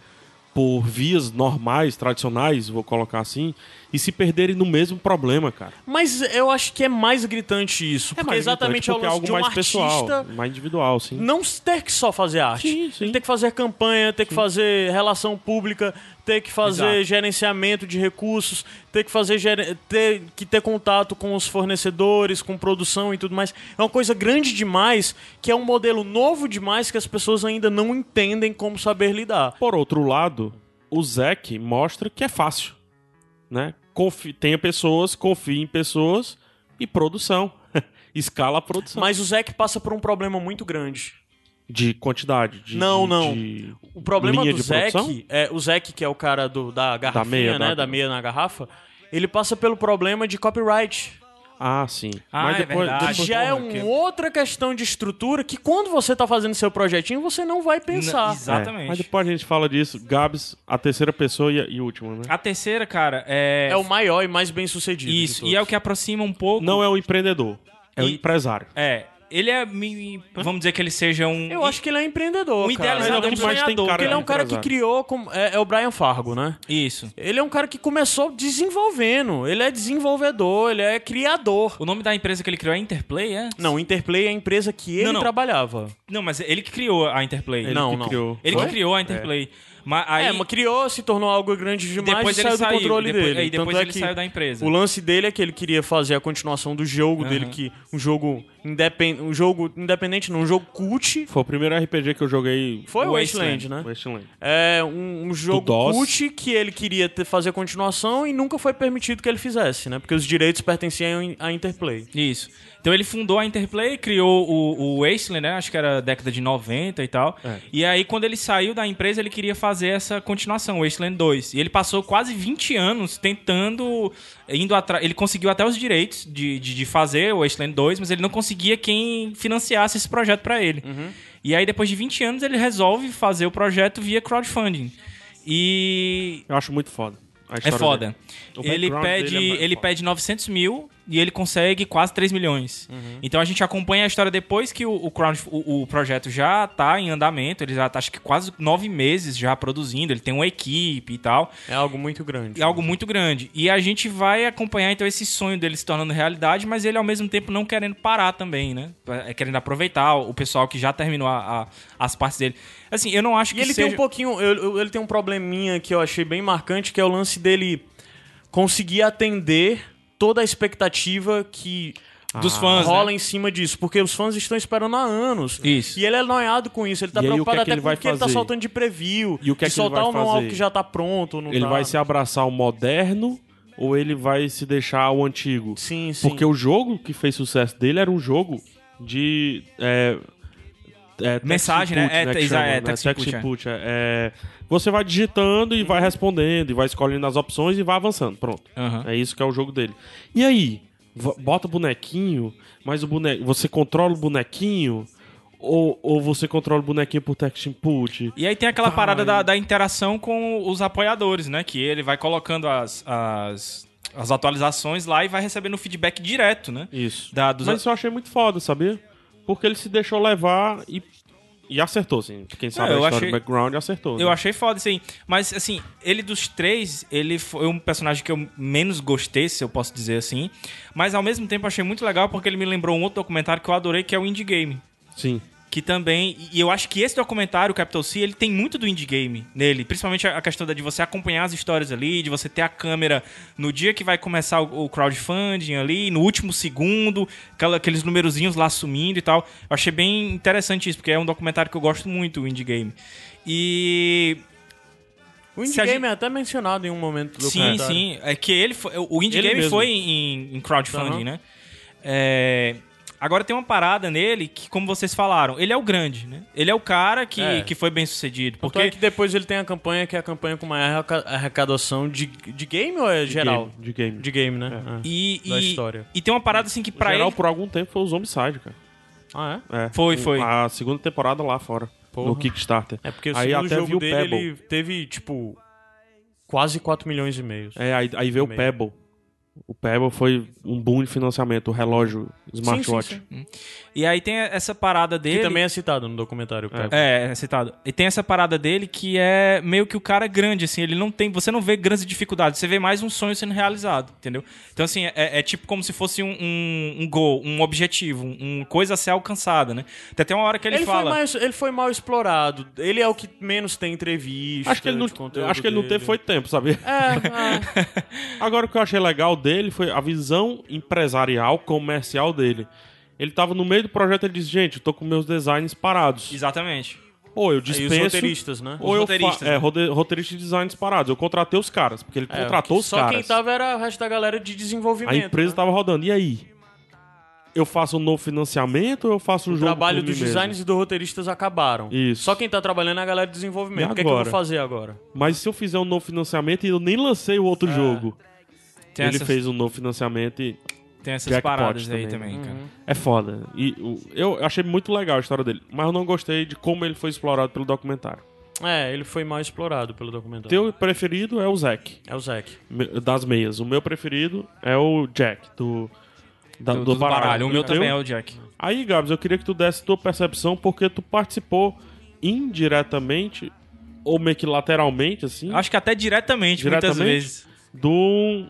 por vias normais, tradicionais, vou colocar assim, e se perderem no mesmo problema, cara. Mas eu acho que é mais gritante isso. porque exatamente é o porque é algo de um mais artista pessoal, mais individual, sim. não ter que só fazer arte. Sim, sim. Tem que fazer campanha, ter que fazer relação pública, ter que fazer Exato. gerenciamento de recursos, ter que fazer ter que ter contato com os fornecedores, com produção e tudo mais. É uma coisa grande demais, que é um modelo novo demais que as pessoas ainda não entendem como saber lidar. Por outro lado, o Zack mostra que é fácil, né? Confi tenha pessoas, confie em pessoas e produção. Escala a produção. Mas o Zack passa por um problema muito grande. De quantidade. De, Não, de- não. de O problema linha do? Zack, é, o Zack, que é o cara do, da garrafinha, meia, né? da- Da meia na garrafa, ele passa pelo problema de copyright. Ah, sim. Ah, Mas é depois, verdade. depois- já é uma que- outra questão de estrutura que quando você tá fazendo seu projetinho, você não vai pensar. Não, Exatamente. É, mas depois a gente fala disso. Gabs, a terceira pessoa e a, e última, né? A terceira, cara, é. É o maior e mais bem sucedido. Isso, e é o que aproxima um pouco. Não é o empreendedor, é o E- empresário. É. Ele é. me- Vamos dizer que ele seja um. Eu acho que ele é empreendedor, Um cara. idealizador, é um sonhador. cara Porque ele é um cara que criou. como- é, é o Brian Fargo, né? Isso. Ele é um cara que começou desenvolvendo. Ele é desenvolvedor, ele é criador. O nome da empresa que ele criou é Interplay, é? Não, Interplay é a empresa que ele Não, não. trabalhava. Não, mas ele que criou a Interplay. Ele não, que não. criou. Ele Foi? que criou a Interplay. Mas aí. É, mas criou, se tornou algo grande demais depois e ele saiu saiu. do controle depois, dele. Aí depois Tanto é ele que saiu da empresa. O lance dele é que ele queria fazer a continuação do jogo dele, que um jogo independ... um jogo independente, não, um jogo cult. Foi o primeiro RPG que eu joguei. Foi o Wasteland, Wasteland, né? Wasteland. É um, um jogo cult que ele queria ter, fazer continuação e nunca foi permitido que ele fizesse, né? Porque os direitos pertenciam à Interplay. Isso. Então ele fundou a Interplay, criou o, o Wasteland, né? Acho que era década de 90 e tal. É. E aí, quando ele saiu da empresa, ele queria fazer essa continuação, o Wasteland 2. E ele passou quase 20 anos tentando, indo atrás. Ele conseguiu até os direitos de, de, de fazer o Wasteland 2, mas ele não conseguia quem financiasse esse projeto pra ele. E aí, depois de 20 anos, ele resolve fazer o projeto via crowdfunding. E Eu acho muito foda. é foda. Ele background pede, é ele foda. pede 900 mil e ele consegue quase 3 milhões. Uhum. Então a gente acompanha a história depois que o, o, crowd- o- o projeto já tá em andamento. Ele já tá, acho que quase nove meses já produzindo. Ele tem uma equipe e tal. É algo muito grande. É algo muito grande. E a gente vai acompanhar então esse sonho dele se tornando realidade, mas ele ao mesmo tempo não querendo parar também, né? É querendo aproveitar o pessoal que já terminou a- a- as partes dele. Assim, eu não acho E que ele seja... tem um pouquinho. Ele tem um probleminha que eu achei bem marcante, que é o lance dele conseguir atender toda a expectativa que Dos fãs, rola né? em cima disso. Porque os fãs estão esperando há anos. Isso. E ele é noiado com isso. Ele tá aí, preocupado que é que até ele com o que ele tá soltando de preview. E o que é de que ele soltar vai ou não algo que já tá pronto. Ele tá. vai se abraçar o moderno ou ele vai se deixar o antigo? Sim, sim. Porque o jogo que fez sucesso dele era um jogo de. É, é, Mensagem, né? É, exa- chama, é, né? text Text input, é. input, é. Você vai digitando e vai respondendo, e vai escolhendo as opções e vai avançando. Pronto. Aham. É isso que é o jogo dele. E aí? Bota o bonequinho, mas o boneco. Você controla o bonequinho? Ou, ou você controla o bonequinho por text input? E aí tem aquela Vai. parada da, da interação com os apoiadores, né? Que ele vai colocando as, as, as atualizações lá e vai recebendo feedback direto, né? Isso. Da, Mas isso eu achei muito foda, sabia? Porque ele se deixou levar e, e acertou, assim. Quem sabe É, a eu história achei- do background acertou. Eu né? achei foda aí. Mas, assim, ele dos três, ele foi um personagem que eu menos gostei, se eu posso dizer assim. Mas, ao mesmo tempo, achei muito legal porque ele me lembrou um outro documentário que eu adorei, que é o Indie Game. Sim. Que também. E eu acho que esse documentário, Capital C, ele tem muito do indie game nele. Principalmente a questão da- de você acompanhar as histórias ali, de você ter a câmera no dia que vai começar o, crowdfunding ali, no último segundo, aqueles numerozinhos lá sumindo e tal. Eu achei bem interessante isso, porque é um documentário que eu gosto muito, o indie game. E. O Indie Game gente- é até mencionado em um momento do Sim, sim. É que ele foi, o Indie Ele Game mesmo. foi em, em crowdfunding, Aham. né? É, agora tem uma parada nele que, como vocês falaram, ele é o grande, né? Ele é o cara que, É. que foi bem sucedido. Porque Porque é que depois ele tem a campanha, que é a campanha com maior arreca- arrecadação de, de game ou é De geral? game, de game. De game, né? Ah. E, Da e- história. e tem uma parada assim que pra geral, ele. por algum tempo, foi os Homicide, cara. Ah, é? É. Foi, O- foi. A segunda temporada lá fora. Porra. No Kickstarter. É porque o aí até jogo viu o dele, Pebble. ele teve, tipo, quase 4 milhões e meio. É, aí, aí veio o. Pebble. O Pebble foi um boom de financiamento, o relógio smartwatch. Sim, sim, E aí tem essa parada dele. Que também é citado no documentário. Pebble. É, é citado. E tem essa parada dele que é meio que o cara é grande, assim, ele não tem. Você não vê grandes dificuldades, você vê mais um sonho sendo realizado, entendeu? Então, assim, é, é tipo como se fosse um, um, um goal, um objetivo, um, uma coisa a ser alcançada, né? Tem até uma hora que ele, Ele, fala. foi mais, ele foi mal explorado. Ele é o que menos tem entrevista. Acho que ele não, acho que ele não teve foi tempo, sabia? É, é. Agora o que eu achei legal dele foi a visão empresarial, comercial dele. Ele tava no meio do projeto e ele disse, gente, eu tô com meus designs parados. Exatamente. Ou eu E os dispenso, roteiristas, né? ou Os eu roteiristas, né? é, rode- roteirista de designs parados. Eu contratei os caras, porque ele É, contratou os Só caras. quem tava era o resto da galera de desenvolvimento. A empresa né? tava rodando. E aí? Eu faço um novo financiamento ou eu faço um O jogo trabalho por mim dos mesmo? designers e dos roteiristas acabaram. Isso. Só quem tá trabalhando é a galera de desenvolvimento. E O que, é que eu vou fazer agora? Mas se eu fizer um novo financiamento e eu nem lancei o É. outro jogo, Tem ele essas, fez um novo financiamento e tem essas jackpot paradas aí também, também, né? cara. é foda. E o- eu achei muito legal a história dele, mas eu não gostei de como ele foi explorado pelo documentário. É, ele foi mal explorado pelo documentário. Teu preferido é o Zack, É o Zack. das meias. O meu preferido é o Jack, do, da- Do, do, do baralho. O meu também é o Jack. Aí, Gabs, eu queria que tu desse tua percepção, porque tu participou indiretamente, ou meio que lateralmente, assim, Acho que até diretamente, muitas Diretamente? vezes. do,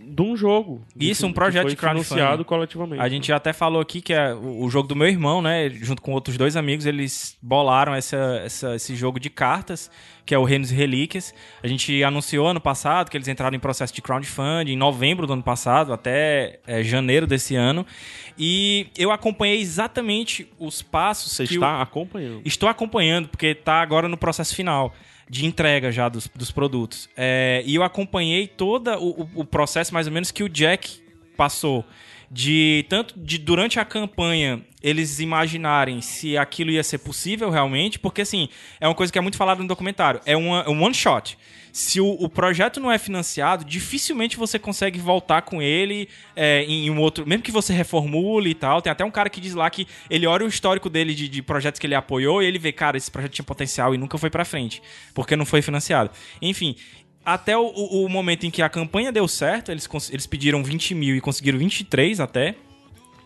de um jogo. Isso, um projeto foi de crowdfunding. coletivamente. A gente até falou aqui que é o jogo do meu irmão, né? Junto com outros dois amigos, eles bolaram essa, essa- esse jogo de cartas, que é o Reinos e Relíquias. A gente anunciou ano passado que eles entraram em processo de crowdfunding em novembro do ano passado, até é, janeiro desse ano. E eu acompanhei exatamente os passos Você está o... acompanhando. Estou acompanhando, porque está agora no processo final de entrega já dos, dos produtos. É, e eu acompanhei todo o, o- processo, mais ou menos, que o Jack passou. De tanto de durante a campanha eles imaginarem se aquilo ia ser possível realmente, porque assim, é uma coisa que é muito falada no documentário. É uma- é um one shot. Se o, o projeto não é financiado, dificilmente você consegue voltar com ele é, em um outro. Mesmo que você reformule e tal. Tem até um cara que diz lá que ele olha o histórico dele de, de projetos que ele apoiou e ele vê, cara, esse projeto tinha potencial e nunca foi pra frente. Porque não foi financiado. Enfim. Até o, o- momento em que a campanha deu certo, eles, eles pediram 20 mil e conseguiram 23 até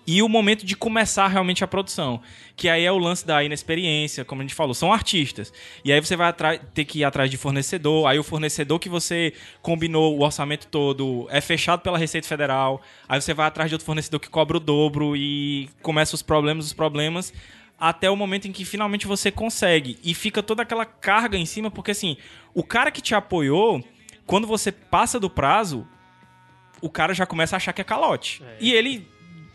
e o momento de começar realmente a produção. Que aí é o lance da inexperiência, como a gente falou, são artistas. E aí você vai ter que ir atrás de fornecedor, aí o fornecedor que você combinou o orçamento todo é fechado pela Receita Federal, aí você vai atrás de outro fornecedor que cobra o dobro e começa os problemas, os problemas, até o momento em que finalmente você consegue. E fica toda aquela carga em cima, porque assim, o cara que te apoiou, quando você passa do prazo, o cara já começa a achar que é calote. E ele,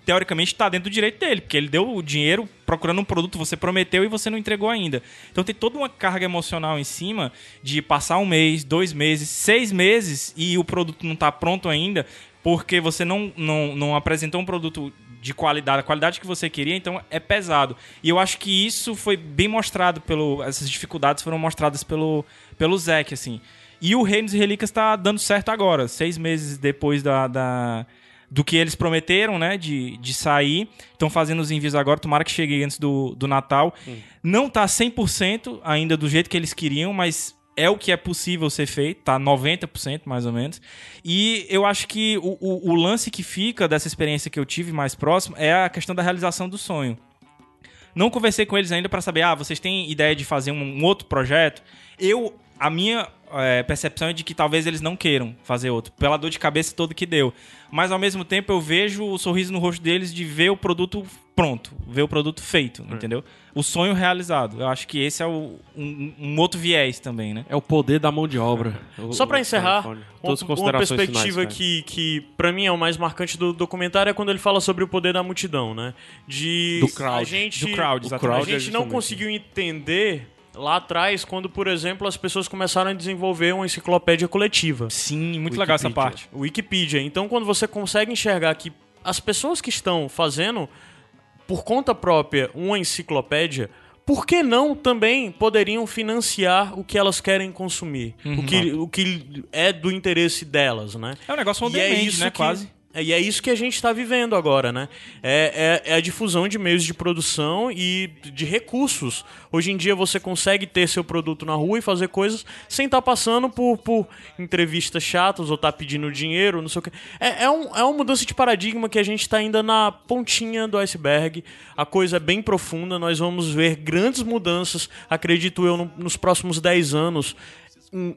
teoricamente, tá dentro do direito dele, porque ele deu o dinheiro procurando um produto, você prometeu e você não entregou ainda. Então tem toda uma carga emocional em cima de passar um mês, dois meses, seis meses e o produto não tá pronto ainda, porque você não, não, não apresentou um produto de qualidade, a qualidade que você queria, então é pesado. E eu acho que isso foi bem mostrado pelo. Essas dificuldades foram mostradas pelo, pelo Zack, assim. E o Reinos e Relíquias tá dando certo agora, seis meses depois da, da- do que eles prometeram, né, de, de sair. Estão fazendo os envios agora, tomara que chegue antes do, do Natal. Não tá 100% ainda do jeito que eles queriam, mas é o que é possível ser feito, tá 90% mais ou menos. E eu acho que o, o, o lance que fica dessa experiência que eu tive mais próximo é a questão da realização do sonho. Não conversei com eles ainda para saber, ah, vocês têm ideia de fazer um, um outro projeto? Eu, a minha é, percepção é de que talvez eles não queiram fazer outro, pela dor de cabeça toda que deu. Mas ao mesmo tempo eu vejo o sorriso no rosto deles de ver o produto pronto, ver o produto feito, entendeu? O sonho realizado. Eu acho que esse é o- um, um outro viés também, né? É o poder da mão de obra. O- Só pra o encerrar, uma, uma perspectiva finais, que, que para mim é o mais marcante do documentário é quando ele fala sobre o poder da multidão, né? De Do crowd. a gente, Do crowd, exatamente. a é gente não conseguiu entender lá atrás quando, por exemplo, as pessoas começaram a desenvolver uma enciclopédia coletiva. Sim, muito legal essa Wikipedia. parte. Wikipedia. Então, quando você consegue enxergar que as pessoas que estão fazendo por conta própria uma enciclopédia, por que não também poderiam financiar o que elas querem consumir? O, que, o que é do interesse delas, né? É um negócio on é demand, isso né? que- Quase. É, E é isso que a gente está vivendo agora, né? É, é- é a difusão de meios de produção e de recursos. Hoje em dia você consegue ter seu produto na rua e fazer coisas sem estar passando por, por entrevistas chatas ou estar pedindo dinheiro, não sei o que. É, é, um- é uma mudança de paradigma que a gente está ainda na pontinha do iceberg. A coisa é bem profunda, nós vamos ver grandes mudanças, acredito eu, no- nos próximos 10 anos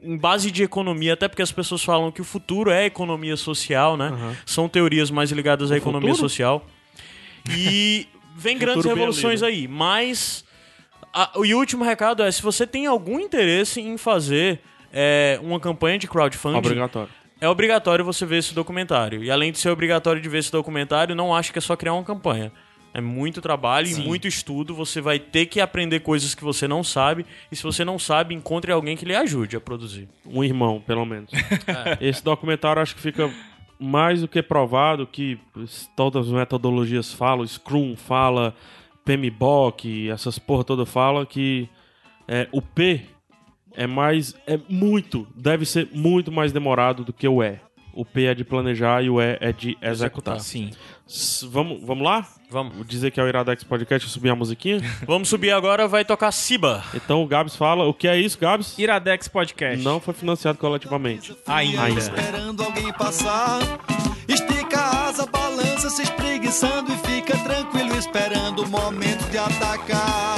em, base de economia, até porque as pessoas falam que o futuro é a economia social, né? São teorias mais ligadas à economia futuro? social. E vem grandes revoluções ali, aí, mas a- e o último recado é, se você tem algum interesse em fazer é, uma campanha de crowdfunding, Obrigatório. é obrigatório você ver esse documentário. E além de ser obrigatório de ver esse documentário, não acho que é só criar uma campanha. É muito trabalho e muito estudo. Você vai ter que aprender coisas que você não sabe. E se você não sabe, encontre alguém que lhe ajude a produzir. Um irmão, pelo menos. É. Esse documentário acho que fica mais do que provado que todas as metodologias falam, Scrum fala, PMBOK, essas porra toda fala que é, o P é mais é muito, deve ser muito mais demorado do que o E. O P é de planejar e o E é de executar. Sim. S- Vamos, vamos lá? Vamos. Vou dizer que é o Iradex Podcast subir a musiquinha? Vamos subir agora, vai tocar Siba. Então o Gabs fala. O que é isso, Gabs? Iradex Podcast. Não foi financiado coletivamente. Ainda. Ainda. Esperando alguém passar. Estica a asa, balança, se espreguiçando e fica tranquilo esperando o momento de atacar.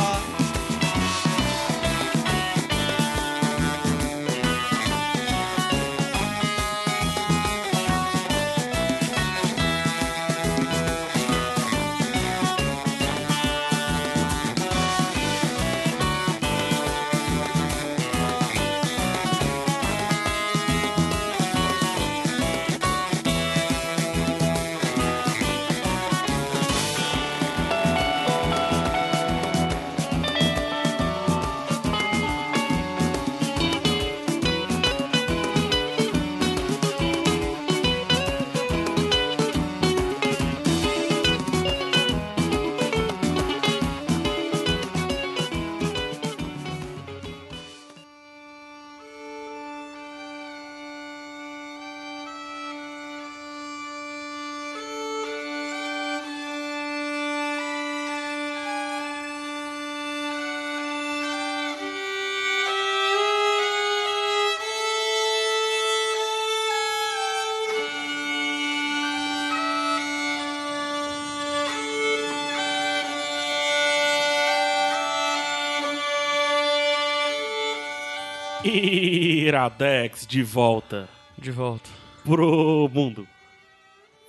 Iradex de volta De volta. pro mundo.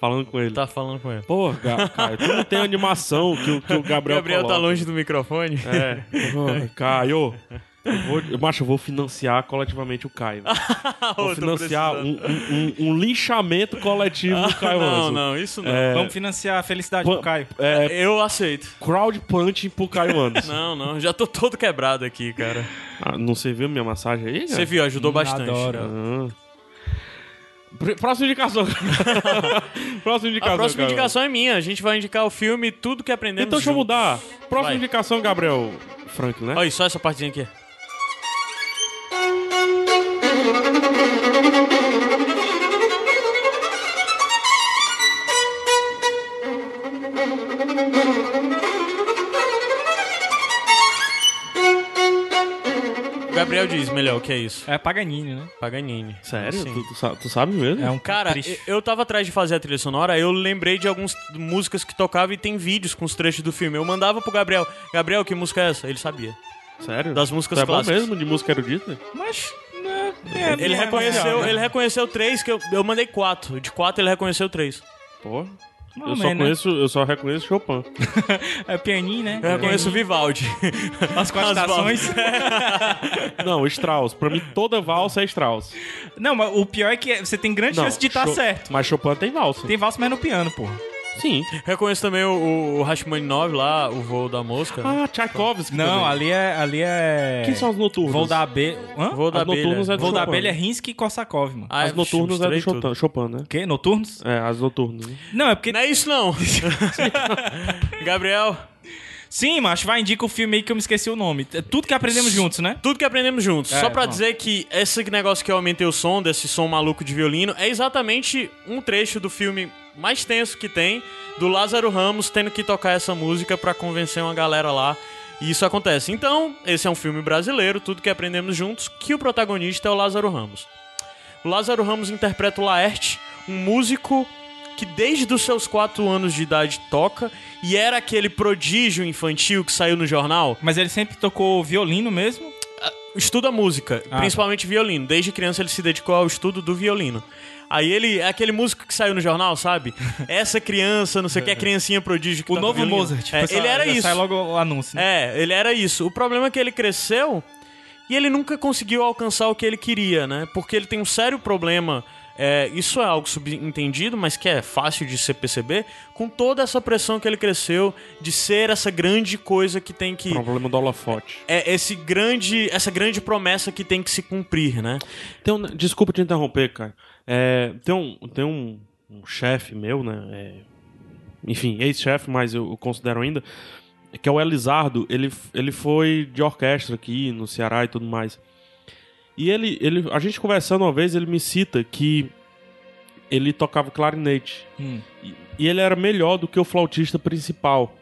Falando com ele. Tá falando com ele. Pô, Ga- Caio, tu não tem animação que, o- que o Gabriel Gabriel tá coloca. longe do microfone. É. Pô, Caio, eu vou, eu, macho, eu vou financiar coletivamente o Caio. Vou financiar um, um, um- um linchamento coletivo do Caio Não, Anderson. não, isso não. É, Vamos financiar a felicidade Pô, do Caio. é, Eu aceito. crowdpunching pro Caio Anderson. Não, não, já tô todo quebrado aqui, cara. Ah, não serviu minha massagem aí? Você viu, ajudou bastante. Adoro. Ah. Pr- Próxima indicação. próxima indicação. A próxima Caio. indicação é minha. A gente vai indicar o filme Tudo que Aprendemos Então deixa eu mudar. Próxima Vai. indicação, Gabriel Frank, né? Olha só essa partezinha aqui. Melhor o que é isso. É Paganini, né? Paganini. Sério? Sim. Tu, tu sa- tu sabe mesmo? É um Cara, capricho. eu tava atrás de fazer a trilha sonora, eu lembrei de algumas músicas que tocava e tem vídeos com os trechos do filme. Eu mandava pro Gabriel, Gabriel, que música é essa? Ele sabia. Sério? Das músicas Tu é bom clássicas. mesmo de música erudita? Mas. né, é, Ele não é reconheceu, baseado, né? ele reconheceu três, que eu, eu mandei quatro. De quatro ele reconheceu três. Pô. Não, Eu só, né? conheço, eu só reconheço Chopin. É pianinho, né? Eu reconheço o Vivaldi. As quatro As estações. Não, Strauss. Pra mim, toda valsa é Strauss. Não, mas o pior é que você tem grande Não, chance de estar Cho- certo. Mas Chopin tem valsa. Tem valsa, mas no piano, porra. Sim. reconheço também o, o Rachmaninoff lá, o voo da mosca. Ah, Tchaikovsky Não, também. ali é. Ali é... Quem são os noturnos? Voo da abelha. Hã? Voo da abelha. é do Voo da abelha é Rinsky e Korsakov, mano. Ah, As eu noturnas é do Chopin, tudo. Chopin, né? O quê? Noturnos? É, as noturnas. né? Não, é porque. Não é isso não. Gabriel, Sim, macho, vai indica o filme aí que eu me esqueci o nome. É Tudo que aprendemos juntos, né? tudo que aprendemos juntos. É, Só pra bom. dizer que esse negócio que eu aumentei o som, desse som maluco de violino, é exatamente um trecho do filme mais tenso que tem, do Lázaro Ramos tendo que tocar essa música pra convencer uma galera lá. E isso acontece. Então, esse é um filme brasileiro, tudo que aprendemos juntos, que o protagonista é o Lázaro Ramos. O Lázaro Ramos interpreta o Laerte, um músico que desde os seus 4 anos de idade toca e era aquele prodígio infantil que saiu no jornal. Mas ele sempre tocou violino mesmo. Estuda música, Ah, principalmente violino. Desde criança ele se dedicou ao estudo do violino. Aí ele é aquele músico que saiu no jornal, sabe? Essa criança, não sei o que, a criancinha prodígio que O toca novo violino. Mozart. É, Pessoal, ele era isso. Sai logo o anúncio. né? É, ele era isso. O problema é que ele cresceu e ele nunca conseguiu alcançar o que ele queria, né? Porque ele tem um sério problema. é, isso é algo subentendido, mas que é fácil de se perceber, com toda essa pressão que ele cresceu de ser essa grande coisa que tem que. Problema do holofote. É esse grande, essa grande promessa que tem que se cumprir, né? Um, desculpa te interromper, cara. É, tem um, tem um, um chefe meu, né? é, enfim, ex-chefe, mas eu, eu considero ainda. Que é o Elizardo. Ele, ele foi de orquestra aqui no Ceará e tudo mais. E ele, ele. A gente conversando uma vez, ele me cita que ele tocava clarinete. Hum. E, e ele era melhor do que o flautista principal.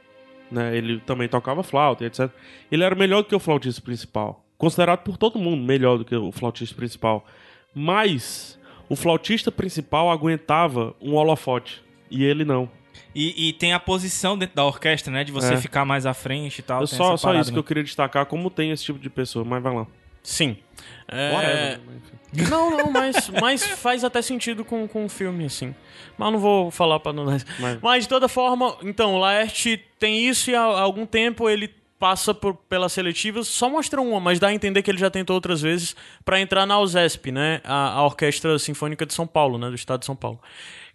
Né? Ele também tocava flauta, etc. Ele era melhor do que o flautista principal. Considerado por todo mundo melhor do que o flautista principal. Mas o flautista principal aguentava um holofote. E ele não. E, e tem a posição dentro da orquestra, né? De você É. ficar mais à frente e tal. Eu tem só essa só parada, isso que né? eu queria destacar, como tem esse tipo de pessoa. Mas vai lá. Sim. É, Whatever, né? Não, não, mas, mas faz até sentido com, com o filme, assim. Mas eu não vou falar pra não. Mas... Mas- de toda forma, então, o Laerte tem isso e há algum tempo ele passa por, pelas seletivas, só mostra uma, mas dá a entender que ele já tentou outras vezes pra entrar na USESP, né? A, a Orquestra Sinfônica de São Paulo, né? Do estado de São Paulo.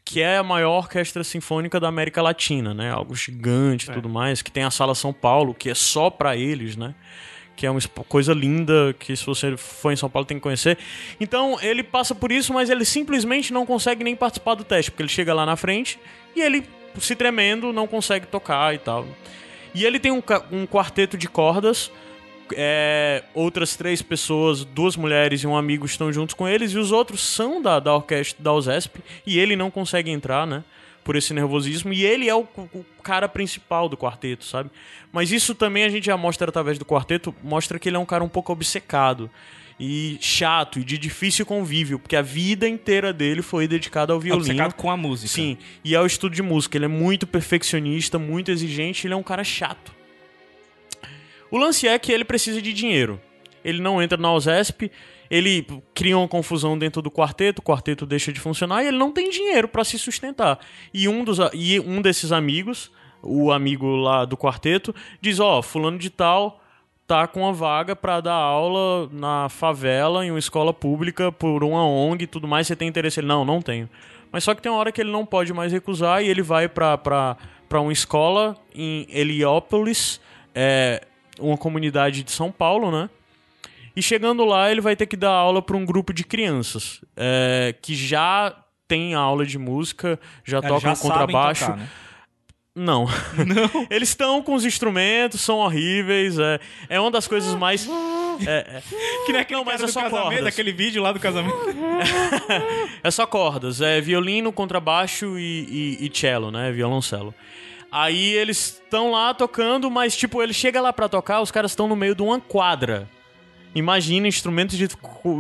Que é a maior orquestra sinfônica da América Latina, né? Algo gigante e tudo mais. Que tem a Sala São Paulo, que é só pra eles, né? que é uma coisa linda que se você for em São Paulo tem que conhecer. Então ele passa por isso, mas ele simplesmente não consegue nem participar do teste, porque ele chega lá na frente e ele se tremendo não consegue tocar e tal. E ele tem um, um quarteto de cordas. é, outras três pessoas, duas mulheres e um amigo estão juntos com eles, e os outros são da, da orquestra da USESP, e ele não consegue entrar, né? Por esse nervosismo, e ele é o, o cara principal do quarteto, sabe? Mas isso também a gente já mostra através do quarteto, mostra que ele é um cara um pouco obcecado e chato e de difícil convívio, porque a vida inteira dele foi dedicada ao violino. Obcecado com a música. Sim, e ao estudo de música. Ele é muito perfeccionista, muito exigente, ele é um cara chato. O lance é que ele precisa de dinheiro. Ele não entra na USESP ele cria uma confusão dentro do quarteto, o quarteto deixa de funcionar e ele não tem dinheiro para se sustentar. E um, dos, e um desses amigos, o amigo lá do quarteto, diz: Ó, oh, Fulano de Tal tá com uma vaga para dar aula na favela, em uma escola pública, por uma ONG e tudo mais. Você tem interesse? Ele: Não, não tenho. Mas só que tem uma hora que ele não pode mais recusar e ele vai para uma escola em Heliópolis, é, uma comunidade de São Paulo, né? E chegando lá, ele vai ter que dar aula para um grupo de crianças é, que já tem aula de música, já Eles tocam já contrabaixo. Tocar, né? Não. Não. Eles estão com os instrumentos, são horríveis. É, é uma das coisas mais. É, é. Que nem aquele não, mas é só cordas. aquele vídeo lá do casamento. é só cordas. É violino, contrabaixo e, e, e cello, né? Violoncelo. Aí eles estão lá tocando, mas tipo, ele chega lá para tocar, os caras estão no meio de uma quadra. Imagina instrumentos de,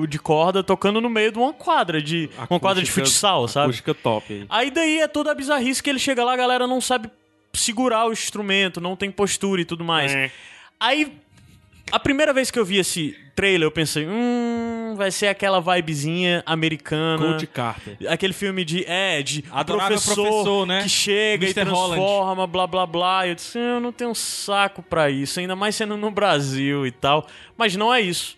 de corda tocando no meio de uma quadra de acústica, uma quadra de futsal, sabe? Acústica top. Aí. aí daí é toda a bizarrice que ele chega lá, a galera não sabe segurar o instrumento, não tem postura e tudo mais. É. Aí a primeira vez que eu vi esse trailer, eu pensei, hum, vai ser aquela vibezinha americana. Coach Carter. Aquele filme de, é, de professor, professor né? que chega Mr. e transforma, Holland. blá blá blá. Eu disse, eu não tenho um saco para isso, ainda mais sendo no Brasil e tal. Mas não é isso.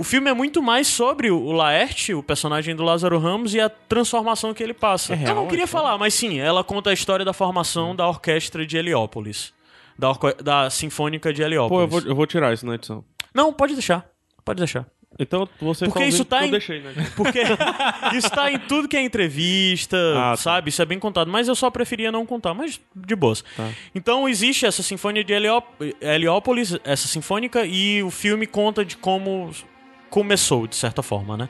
O filme é muito mais sobre o Laerte, o personagem do Lázaro Ramos, e a transformação que ele passa. É real, eu não queria é falar, mas sim, ela conta a história da formação da orquestra de Heliópolis da, da Sinfônica de Heliópolis. Pô, eu vou, eu vou tirar isso na edição. Não, pode deixar. Pode deixar. Então você Porque isso tá em... deixei, né? Porque isso tá em tudo que é entrevista, ah, tá. sabe? Isso é bem contado. Mas eu só preferia não contar, mas de boas. Tá. Então existe essa Sinfonia de Heliópolis, essa sinfônica, e o filme conta de como começou, de certa forma, né?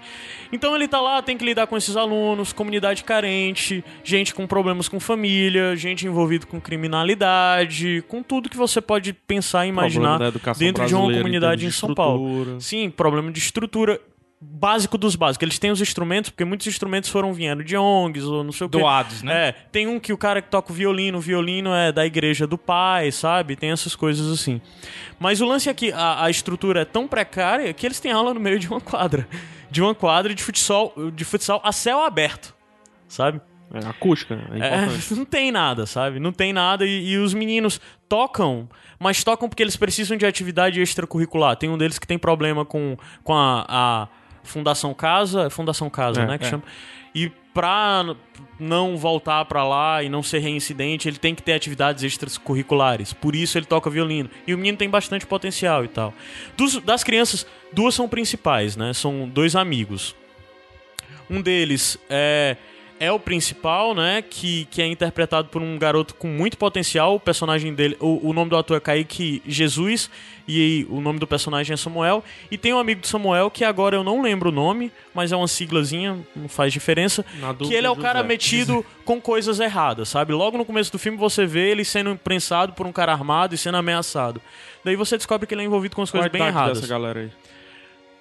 Então ele tá lá, tem que lidar com esses alunos, comunidade carente, gente com problemas com família, gente envolvida com criminalidade, com tudo que você pode pensar e imaginar dentro de uma comunidade em São Paulo. Sim, problema de estrutura básico dos básicos. Eles têm os instrumentos, porque muitos instrumentos foram vindo de ONGs ou não sei o quê. Doados, né? É. Tem um que o cara que toca o violino, o violino é da igreja do pai, sabe? Tem essas coisas assim. Mas o lance é que a, a estrutura é tão precária que eles têm aula no meio de uma quadra. De uma quadra de futsal, de futsal a céu aberto, sabe? É acústica, é, é Não tem nada, sabe? Não tem nada e, e, os meninos tocam, mas tocam porque eles precisam de atividade extracurricular. Tem um deles que tem problema com, com a, a Fundação Casa, é Fundação Casa, é, né, que é. chama. E pra não voltar para lá e não ser reincidente, ele tem que ter atividades extracurriculares. Por isso ele toca violino. E o menino tem bastante potencial e tal. Dos, das crianças, duas são principais, né? São dois amigos. Um deles é é o principal, né? Que, que é interpretado por um garoto com muito potencial. O personagem dele, o, o nome do ator é Kaique Jesus e o nome do personagem é Samuel. E tem um amigo do Samuel que agora eu não lembro o nome, mas é uma siglazinha, não faz diferença. que ele é o cara metido com coisas erradas, sabe? Logo no começo do filme você vê ele sendo imprensado por um cara armado e sendo ameaçado. Daí você descobre que ele é envolvido com as coisas bem erradas. Dessa galera aí?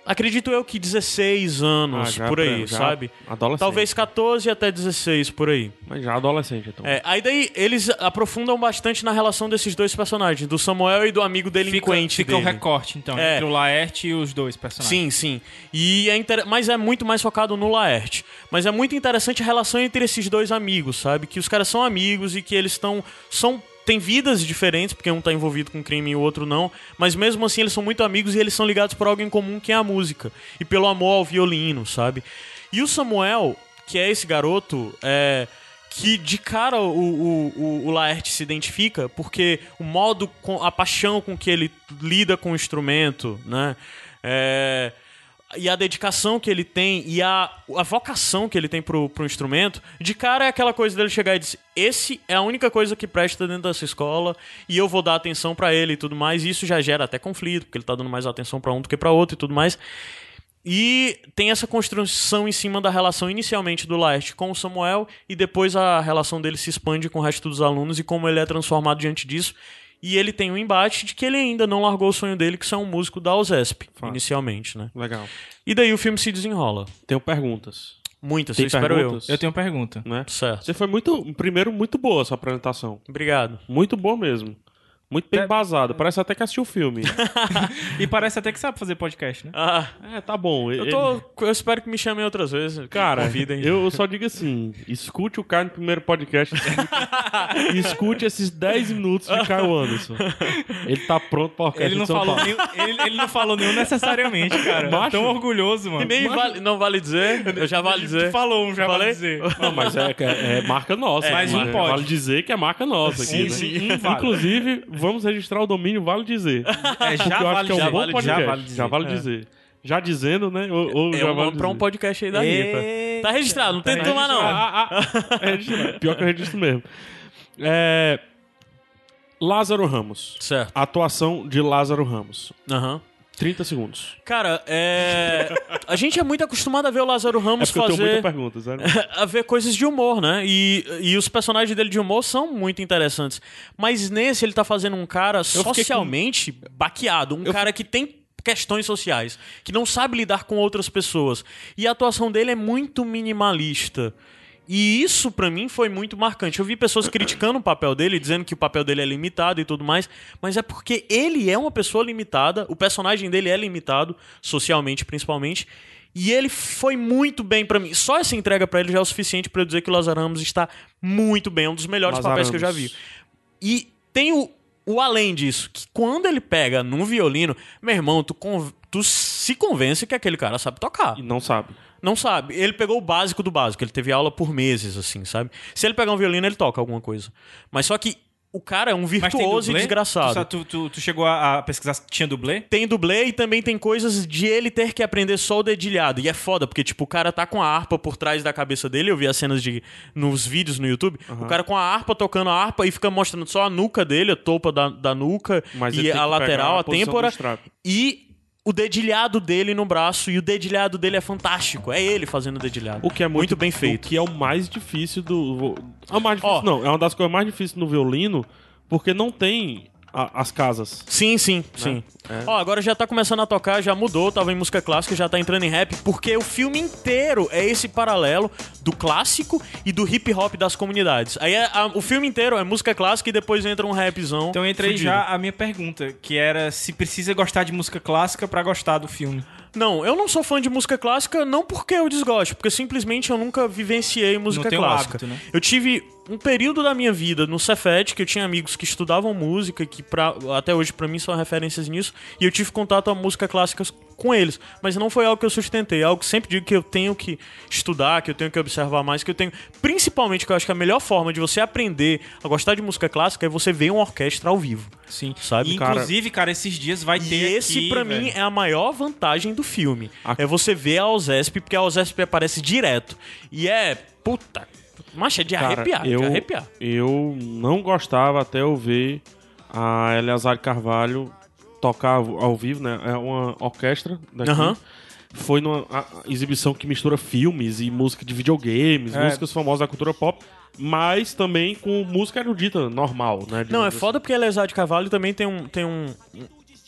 Acredito eu que 16 anos, ah, por aí, já sabe? Adolescente. Talvez 14 até 16, por aí. Mas já adolescente, então. É, aí daí eles aprofundam bastante na relação desses dois personagens, do Samuel e do amigo delinquente Fica, fica um recorte, então, é. entre o Laerte e os dois personagens. Sim, sim. E é inter... Mas é muito mais focado no Laerte. Mas é muito interessante a relação entre esses dois amigos, sabe? Que os caras são amigos e que eles estão... São tem vidas diferentes, porque um tá envolvido com crime e o outro não, mas mesmo assim eles são muito amigos e eles são ligados por algo em comum que é a música e pelo amor ao violino, sabe? E o Samuel, que é esse garoto, é que de cara o, o, o, Laerte se identifica, porque o modo, a paixão com que ele lida com o instrumento, né? É, e a dedicação que ele tem e a, a vocação que ele tem pro, pro instrumento, de cara é aquela coisa dele chegar e dizer: esse é a única coisa que presta dentro dessa escola e eu vou dar atenção para ele e tudo mais. E isso já gera até conflito, porque ele tá dando mais atenção para um do que para outro e tudo mais. E tem essa construção em cima da relação inicialmente do Laerte com o Samuel e depois a relação dele se expande com o resto dos alunos e como ele é transformado diante disso. E ele tem um embate de que ele ainda não largou o sonho dele, que é um músico da USESP, inicialmente, né? Legal. E daí o filme se desenrola. Tenho perguntas. Muitas, Tem espero eu. Eu tenho pergunta. Né? Certo. Você foi muito, primeiro, muito boa a sua apresentação. Obrigado. Muito boa mesmo. Muito bem embasado. Parece até que assistiu o filme. E parece até que sabe fazer podcast, né? Ah, é, tá bom. eu, tô, eu espero que me chamem outras vezes. Cara, Convidem. eu só digo assim: escute o Caio no primeiro podcast escute, esses 10 minutos de Caio Anderson. Ele tá pronto pra orquestra Ele não, de São falou Paulo. nenhum, ele, ele não falou nenhum necessariamente, cara. Macho. Tão orgulhoso, mano. E nem vale, não vale dizer, eu já vale dizer. Tu falou um, já Falei? vale dizer. Não, mas é, é- é marca nossa. mas um né? pode. Vale dizer que é marca nossa aqui, Sim, né? sim, um vale. Inclusive, vamos registrar o domínio Vale Dizer. É, já Porque eu acho vale que é um dizer. bom vale- podcast. já vale dizer. Já vale É. dizer. Já dizendo, né? Ou, ou É já um vale pra um podcast aí da. Ripa. Tá registrado, não tem Tá que tomar não. Ah, ah, ah, é registrado. Pior que eu registro mesmo. É, Lázaro Ramos. Certo. Atuação de Lázaro Ramos. Aham. 30 segundos. Cara, é. A gente é muito acostumado a ver o Lázaro É Ramos porque eu tenho muita fazer. pergunta, sério. a ver coisas de humor, né? E, e os personagens dele de humor são muito interessantes. Mas nesse ele tá fazendo um cara com- socialmente baqueado. Um cara que tem questões sociais, que não sabe lidar com outras pessoas. E a atuação dele é muito minimalista. E isso pra mim foi muito marcante. Eu vi pessoas criticando o papel dele, dizendo que o papel dele é limitado e tudo mais, mas é porque ele é uma pessoa limitada, o personagem dele é limitado, socialmente principalmente, e ele foi muito bem pra mim. Só essa entrega pra ele já é o suficiente pra eu dizer que o Lazar Ramos está muito bem, é um dos melhores Lazar papéis que eu já Ramos. vi. E tem o, o além disso, que quando ele pega num violino, meu irmão, tu, tu se convence que aquele cara sabe tocar. E não sabe. Não sabe. Ele pegou o básico do básico. Ele teve aula por meses, assim, sabe? Se ele pegar um violino, ele toca alguma coisa. Mas só que o cara é um virtuoso e desgraçado. Tu, tu, tu- chegou a, a pesquisar se tinha dublê? Tem dublê e também tem coisas de ele ter que aprender só o dedilhado. E é foda, porque, tipo, o cara tá com a harpa por trás da cabeça dele. Eu vi as cenas de, nos vídeos no YouTube. O cara com a harpa tocando a harpa e fica mostrando só a nuca dele, a topa da, da nuca Mas e a lateral, a têmpora. E o dedilhado dele no braço. E o dedilhado dele é fantástico. É ele fazendo o dedilhado. O que é muito, bem feito. O que é o mais difícil do. É o mais difícil, Ó. não. É uma das coisas mais difíceis no violino, porque não tem a- as casas. Sim, sim, sim. Ó, agora já tá começando a tocar, já mudou, tava em música clássica, já tá entrando em rap, porque o filme inteiro é esse paralelo do clássico e do hip hop das comunidades. Aí é a- o filme inteiro é música clássica e depois entra um rapzão. Então entra aí fudido. já a minha pergunta, que era se precisa gostar de música clássica pra gostar do filme. Não, eu não sou fã de música clássica, não porque eu desgosto, porque simplesmente eu nunca vivenciei música clássica. hábito, né? Eu tive um período da minha vida no Cefet, que eu tinha amigos que estudavam música, que pra, até hoje pra mim são referências nisso, e eu tive contato a música clássica com eles. Mas não foi algo que eu sustentei, é algo que sempre digo que eu tenho que estudar, que eu tenho que observar mais, que eu tenho. Principalmente, que eu acho que a melhor forma de você aprender a gostar de música clássica é você ver uma orquestra ao vivo. Sim. Sabe, E, cara? inclusive, cara, esses dias vai E ter esse, aqui, pra velho. mim, é a maior vantagem do filme. A- É você ver a Ozesp, porque a Ozesp aparece direto. E é. Puta. Macho, é de Cara, arrepiar, eu, de arrepiar. eu não gostava até eu ver a Eleazar Carvalho tocar ao vivo, né? É uma orquestra daqui. Aham. Foi numa exibição que mistura filmes e música de videogames, É. músicas famosas da cultura pop, mas também com música erudita normal, né? Não, é assim. foda porque a Elezar de Carvalho também tem um. Tem um,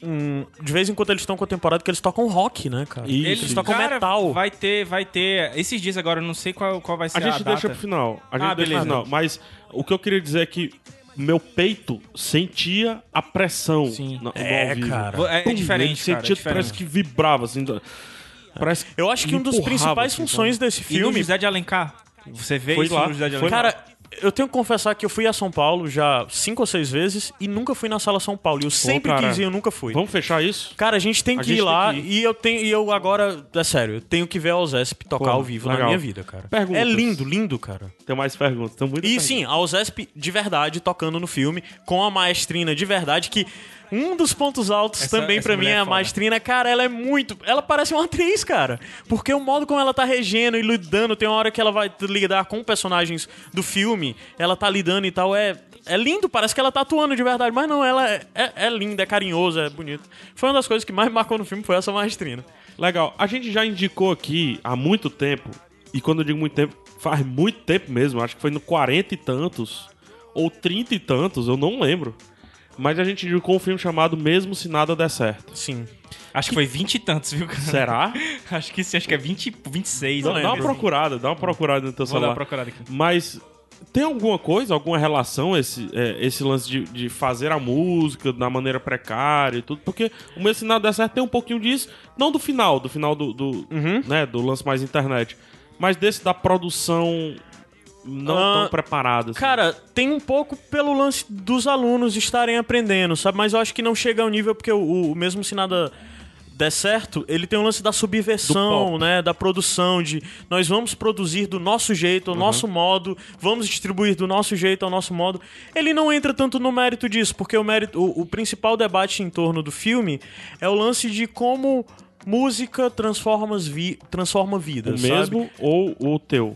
um- de vez em quando eles estão com a temporada que eles tocam rock, né, cara? Isso. Eles Isso. tocam Cara, metal. Vai ter, vai ter. Esses dias agora, eu não sei qual, qual vai ser A a, gente data. deixa pro final. A gente Ah, deixa beleza. pro final. Mas o que eu queria dizer é que meu peito sentia a pressão Sim. no, no É, cara. É- é diferente, cara, é sentia, diferente. parece que vibrava, assim. Parece Eu acho que um dos empurrava, principais assim, funções desse E no filme. José de Alencar? Você vê Foi isso lá, no José de foi Alencar? Cara, eu tenho que confessar que eu fui a São Paulo já cinco ou seis vezes e nunca fui na sala São Paulo. E eu sempre cara. quis ir, eu nunca fui. Vamos fechar isso? Cara, a gente tem A que gente ir lá que ir. e eu tenho e eu agora, é sério, eu tenho que ver a Ozesp tocar Pô, ao vivo na legal. minha vida, cara. Perguntas. É lindo, lindo, cara. Tem mais perguntas. Tem muitas E perguntas. sim, a Ozesp de verdade tocando no filme com a maestrina de verdade que um dos pontos altos Essa- também pra mim é é a foda. maestrina, cara, ela é muito, ela parece uma atriz, cara. Porque o modo como ela tá regendo e lidando, tem uma hora que ela vai lidar com personagens do filme, ela tá lidando e tal, é é lindo, parece que ela tá atuando de verdade, mas não, ela é, é, é linda, é carinhosa, é bonita. Foi uma das coisas que mais marcou no filme, foi essa maestrina. Legal. A gente já indicou aqui há muito tempo, e quando eu digo muito tempo, faz muito tempo mesmo, acho que foi no 40 e tantos, ou 30 e tantos, eu não lembro. Mas a gente indicou um filme chamado Mesmo Se Nada Der Certo. Sim. Acho que foi 20 e tantos, viu, cara? Será? Acho que sim, acho que é 20, 26. Dá, eu dá uma procurada, dá uma procurada no teu Vou dar celular. uma procurada aqui. Mas tem alguma coisa, alguma relação esse, é, esse lance de, de fazer a música da maneira precária e tudo? Porque o meu sinal der certo tem um pouquinho disso, não do final, do final do, do, Uhum. né, do lance mais internet, mas desse da produção não Ah, tão preparada. assim. Cara, tem um pouco pelo lance dos alunos estarem aprendendo, sabe? Mas eu acho que não chega ao nível porque o, o mesmo se nada der certo, ele tem um lance da subversão, né? Da produção, de nós vamos produzir do nosso jeito, ao nosso modo, vamos distribuir do nosso jeito, ao nosso modo. Ele não entra tanto no mérito disso, porque o mérito, o, o principal debate em torno do filme é o lance de como música transforma, vi, transforma o vidas, sabe? mesmo ou o teu?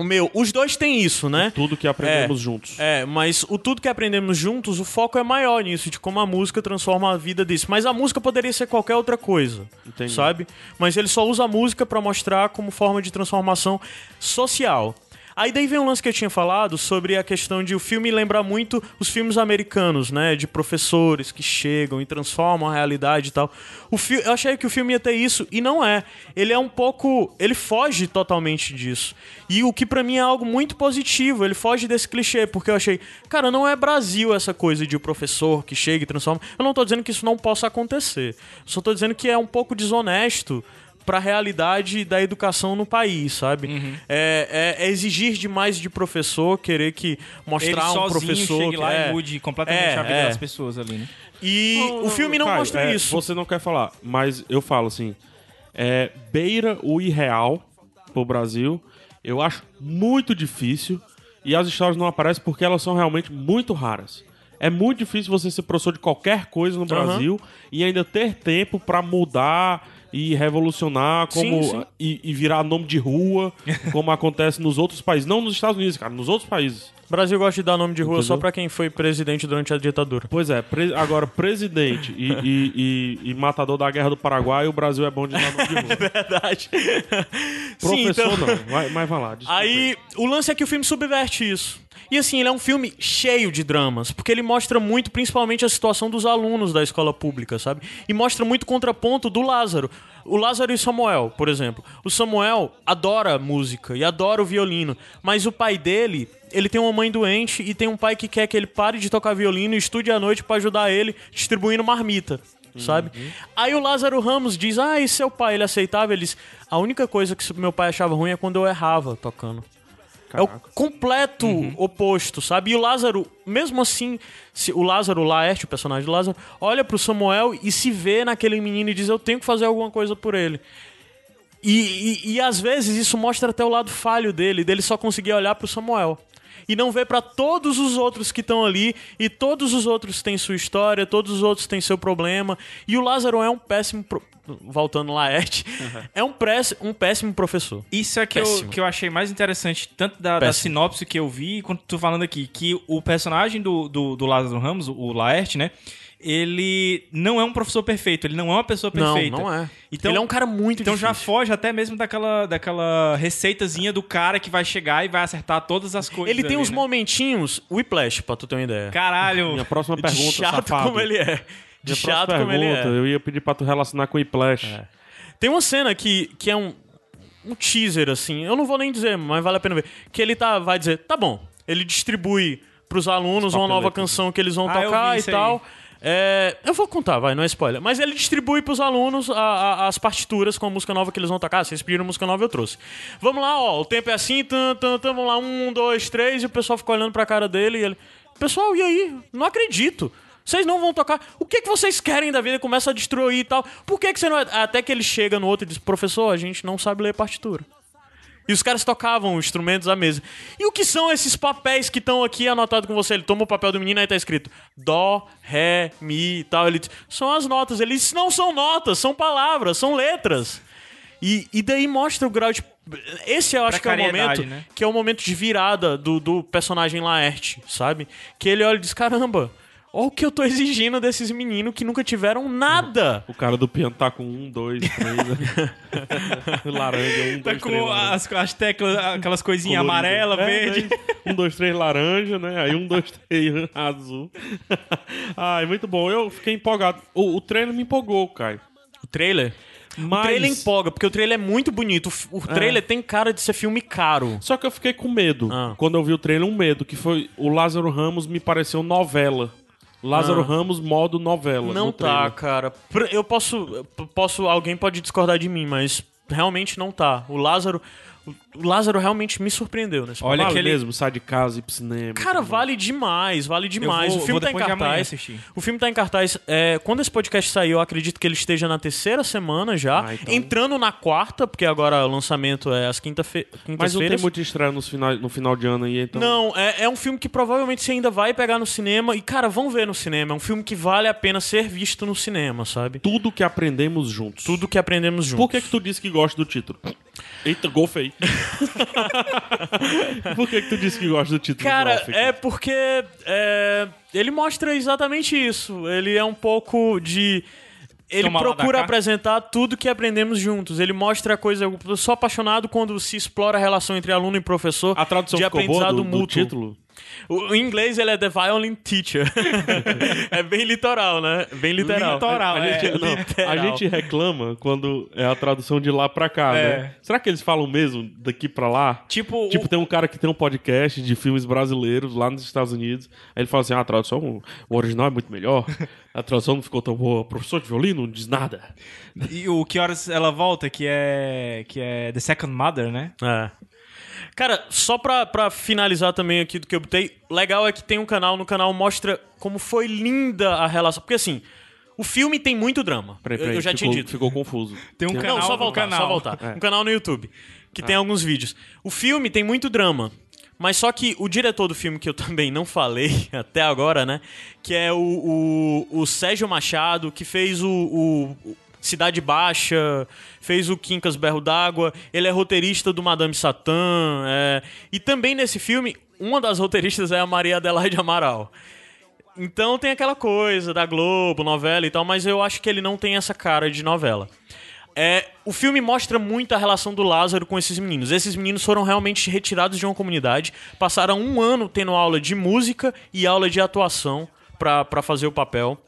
O meu, os dois têm isso, né? Tudo que aprendemos juntos. É, mas o tudo que aprendemos juntos, o foco é maior nisso, de como a música transforma a vida disso. Mas a música poderia ser qualquer outra coisa, Entendi. sabe? Mas ele só usa a música pra mostrar como forma de transformação social. Aí daí vem um lance que eu tinha falado sobre a questão de o filme lembrar muito os filmes americanos, né? De professores que chegam e transformam a realidade e tal. O fi eu achei que o filme ia ter isso e não é. Ele é um pouco. Ele foge totalmente disso. E o que pra mim é algo muito positivo. Ele foge desse clichê, porque eu achei, cara, não é Brasil essa coisa de o professor que chega e transforma. Eu não tô dizendo que isso não possa acontecer. Só tô dizendo que é um pouco desonesto pra realidade da educação no país, sabe? Uhum. É, é- é exigir demais de professor, querer que mostrar Ele um professor chegue que lá é, e mude completamente É, a vida é. das pessoas ali, né? E o filme não Caio, mostra é, isso. Você não quer falar, mas eu falo assim: é, beira o irreal pro Brasil. Eu acho muito difícil. E as histórias não aparecem porque elas são realmente muito raras. É muito difícil você ser professor de qualquer coisa no Brasil e ainda ter tempo pra mudar e revolucionar como Sim, sim. E, e virar nome de rua, como acontece nos outros países, não nos Estados Unidos, cara, nos outros países. O Brasil gosta de dar nome de rua só Entendeu? pra quem foi presidente durante a ditadura. Pois é, pre- agora presidente e, e- e- e matador da guerra do Paraguai, o Brasil é bom de dar nome de rua. Verdade. Professor Sim, então- não, mas vai lá. desculpa Aí, o lance é que o filme subverte isso. E assim, ele é um filme cheio de dramas, porque ele mostra muito, principalmente, a situação dos alunos da escola pública, sabe? E mostra muito contraponto do Lázaro. O Lázaro e Samuel, por exemplo. O Samuel adora música e adora o violino, mas o pai dele, ele tem uma mãe doente e tem um pai que quer que ele pare de tocar violino e estude à noite pra ajudar ele distribuindo marmita. Sabe? Aí o Lázaro Ramos diz: Ah, e seu pai, ele aceitava? Ele diz: A única coisa que meu pai achava ruim é quando eu errava tocando. É o completo oposto, sabe? E o Lázaro, mesmo assim, se o Lázaro Laerte, o personagem do Lázaro, olha pro Samuel e se vê naquele menino e diz: Eu tenho que fazer alguma coisa por ele. E, e, e, às vezes isso mostra até o lado falho dele, dele só conseguir olhar pro Samuel. E não ver pra todos os outros que estão ali, e todos os outros têm sua história, todos os outros têm seu problema. E o Lázaro é um péssimo. pro- Voltando Laerte, é um, press, um péssimo professor. Isso é que eu, que eu achei mais interessante, tanto da, da sinopse que eu vi, quanto tu falando aqui, que o personagem do, do, do Lázaro Ramos, o Laerte, né? Ele não é um professor perfeito, ele não é uma pessoa Não, perfeita. não é. Então, Ele é um cara muito Então já difícil. foge até mesmo daquela, daquela receitazinha do cara que vai chegar e vai acertar todas as coisas. Ele tem ali, uns né? momentinhos Whiplash, pra tu ter uma ideia. Caralho! Minha próxima de pergunta, chato safado. como ele é. De Minha chato como ele pergunta, é. eu ia pedir pra tu relacionar com o Whiplash. Tem uma cena que, que é um, um teaser, assim. Eu não vou nem dizer, mas vale a pena ver. Que ele tá, vai dizer, tá bom. Ele distribui pros alunos uma nova canção que eles vão Ah, tocar e tal. É, eu vou contar, vai, não é spoiler. Mas ele distribui pros alunos a- a- as partituras com a música nova que eles vão tocar. Vocês pediram música nova, eu trouxe. Vamos lá, ó. O tempo é assim, tan, tan, tan, vamos lá, um, dois, três, e o pessoal fica olhando pra cara dele e ele. Pessoal, e aí? Não acredito. Vocês não vão tocar. O que, que vocês querem da vida? Começa a destruir e tal. Por que, que você não. é- Até que ele chega no outro e diz: Professor, a gente não sabe ler partitura. E os caras tocavam instrumentos à mesa. E o que são esses papéis que estão aqui anotados com você? Ele toma o papel do menino e aí tá escrito Dó, Ré, Mi e tal. Ele diz, são as notas. Ele diz, não são notas, são palavras, são letras. E, e daí mostra o grau de. Esse eu acho que é o momento né? que é o momento de virada do, do personagem Laerte, sabe? Que ele olha e diz: caramba, olha o que eu tô exigindo desses meninos que nunca tiveram nada. O cara do piano tá com um, dois, três. né? laranja, um, Tá dois, três. com laranja. as, as teclas, aquelas coisinhas Colorido. amarela, É, verde. né? Um, dois, três, laranja, né? Aí um, dois, três, azul. Ai, muito bom. Eu fiquei empolgado. O, o trailer me empolgou, Caio. O trailer? Mas... O trailer empolga, porque o trailer é muito bonito. O O trailer tem cara de ser filme caro. Só que eu fiquei com medo. Ah. Quando eu vi o trailer, um medo, que foi o Lázaro Ramos me pareceu novela. Lázaro Ah. Ramos modo novela. Não no tá, cara. Eu posso, eu posso. Alguém pode discordar de mim, mas realmente não tá. O Lázaro. O Lázaro realmente me surpreendeu nesse Olha vale aquele- mesmo, sai de casa e ir pro cinema. Cara, vale demais, vale demais. vou- o filme tá em depois de amanhã cartaz. assistir. O filme tá em cartaz. Quando esse podcast sair, eu acredito que ele esteja na terceira semana já. Ah, então- Entrando na quarta, porque agora o lançamento é às quinta-fe- Mas não tem muita estreia nos final, no final de ano aí, então. Não, é, é um filme que provavelmente você ainda vai pegar no cinema. E, cara, vão ver no cinema. É um filme que vale a pena ser visto no cinema, sabe? Tudo que aprendemos juntos. Tudo que aprendemos juntos. Por que, que tu disse que gosta do título? Eita, gol feio. Por que, que tu disse que gosta do título? Cara, é porque é, ele mostra exatamente isso. Ele é um pouco de. Ele Toma procura apresentar tudo que aprendemos juntos. Ele mostra a coisa. Eu sou apaixonado quando se explora a relação entre aluno e professor A tradução de ficou boa aprendizado do, do mútuo. título? O, o inglês ele é The Violent Teacher. é bem litoral, né? Bem literal. Litoral, A é. gente, não, a literal. gente reclama quando é a tradução de lá pra cá, É. né? Será que eles falam mesmo daqui pra lá? Tipo, Tipo, o- tem um cara que tem um podcast de filmes brasileiros lá nos Estados Unidos. Aí ele fala assim: ah, a tradução, o original é muito melhor. A tradução não ficou tão boa. Professor de violino não diz nada. E o Que Horas Ela Volta, que é, que é The Second Mother, né? É. Cara, só pra, pra finalizar também aqui do que eu botei, legal é que tem um canal, no canal mostra como foi linda a relação. Porque assim, o filme tem muito drama. Peraí, Eu- peraí, eu já ficou, tinha dito. Ficou confuso. Tem um canal Não, só no voltar, canal. só voltar. É. Um canal no YouTube, que tem alguns vídeos. O filme tem muito drama. Mas só que o diretor do filme, que eu também não falei até agora, né? Que é o, o, o Sérgio Machado, que fez o- o Cidade Baixa, fez o Quincas Berro d'Água, ele é roteirista do Madame Satã. é, E também nesse filme, uma das roteiristas é a Maria Adelaide Amaral. Então tem aquela coisa da Globo, novela e tal, mas eu acho que ele não tem essa cara de novela. É, o filme mostra muito a relação do Lázaro com esses meninos. Esses meninos foram realmente retirados de uma comunidade, passaram um ano tendo aula de música e aula de atuação pra fazer o papel.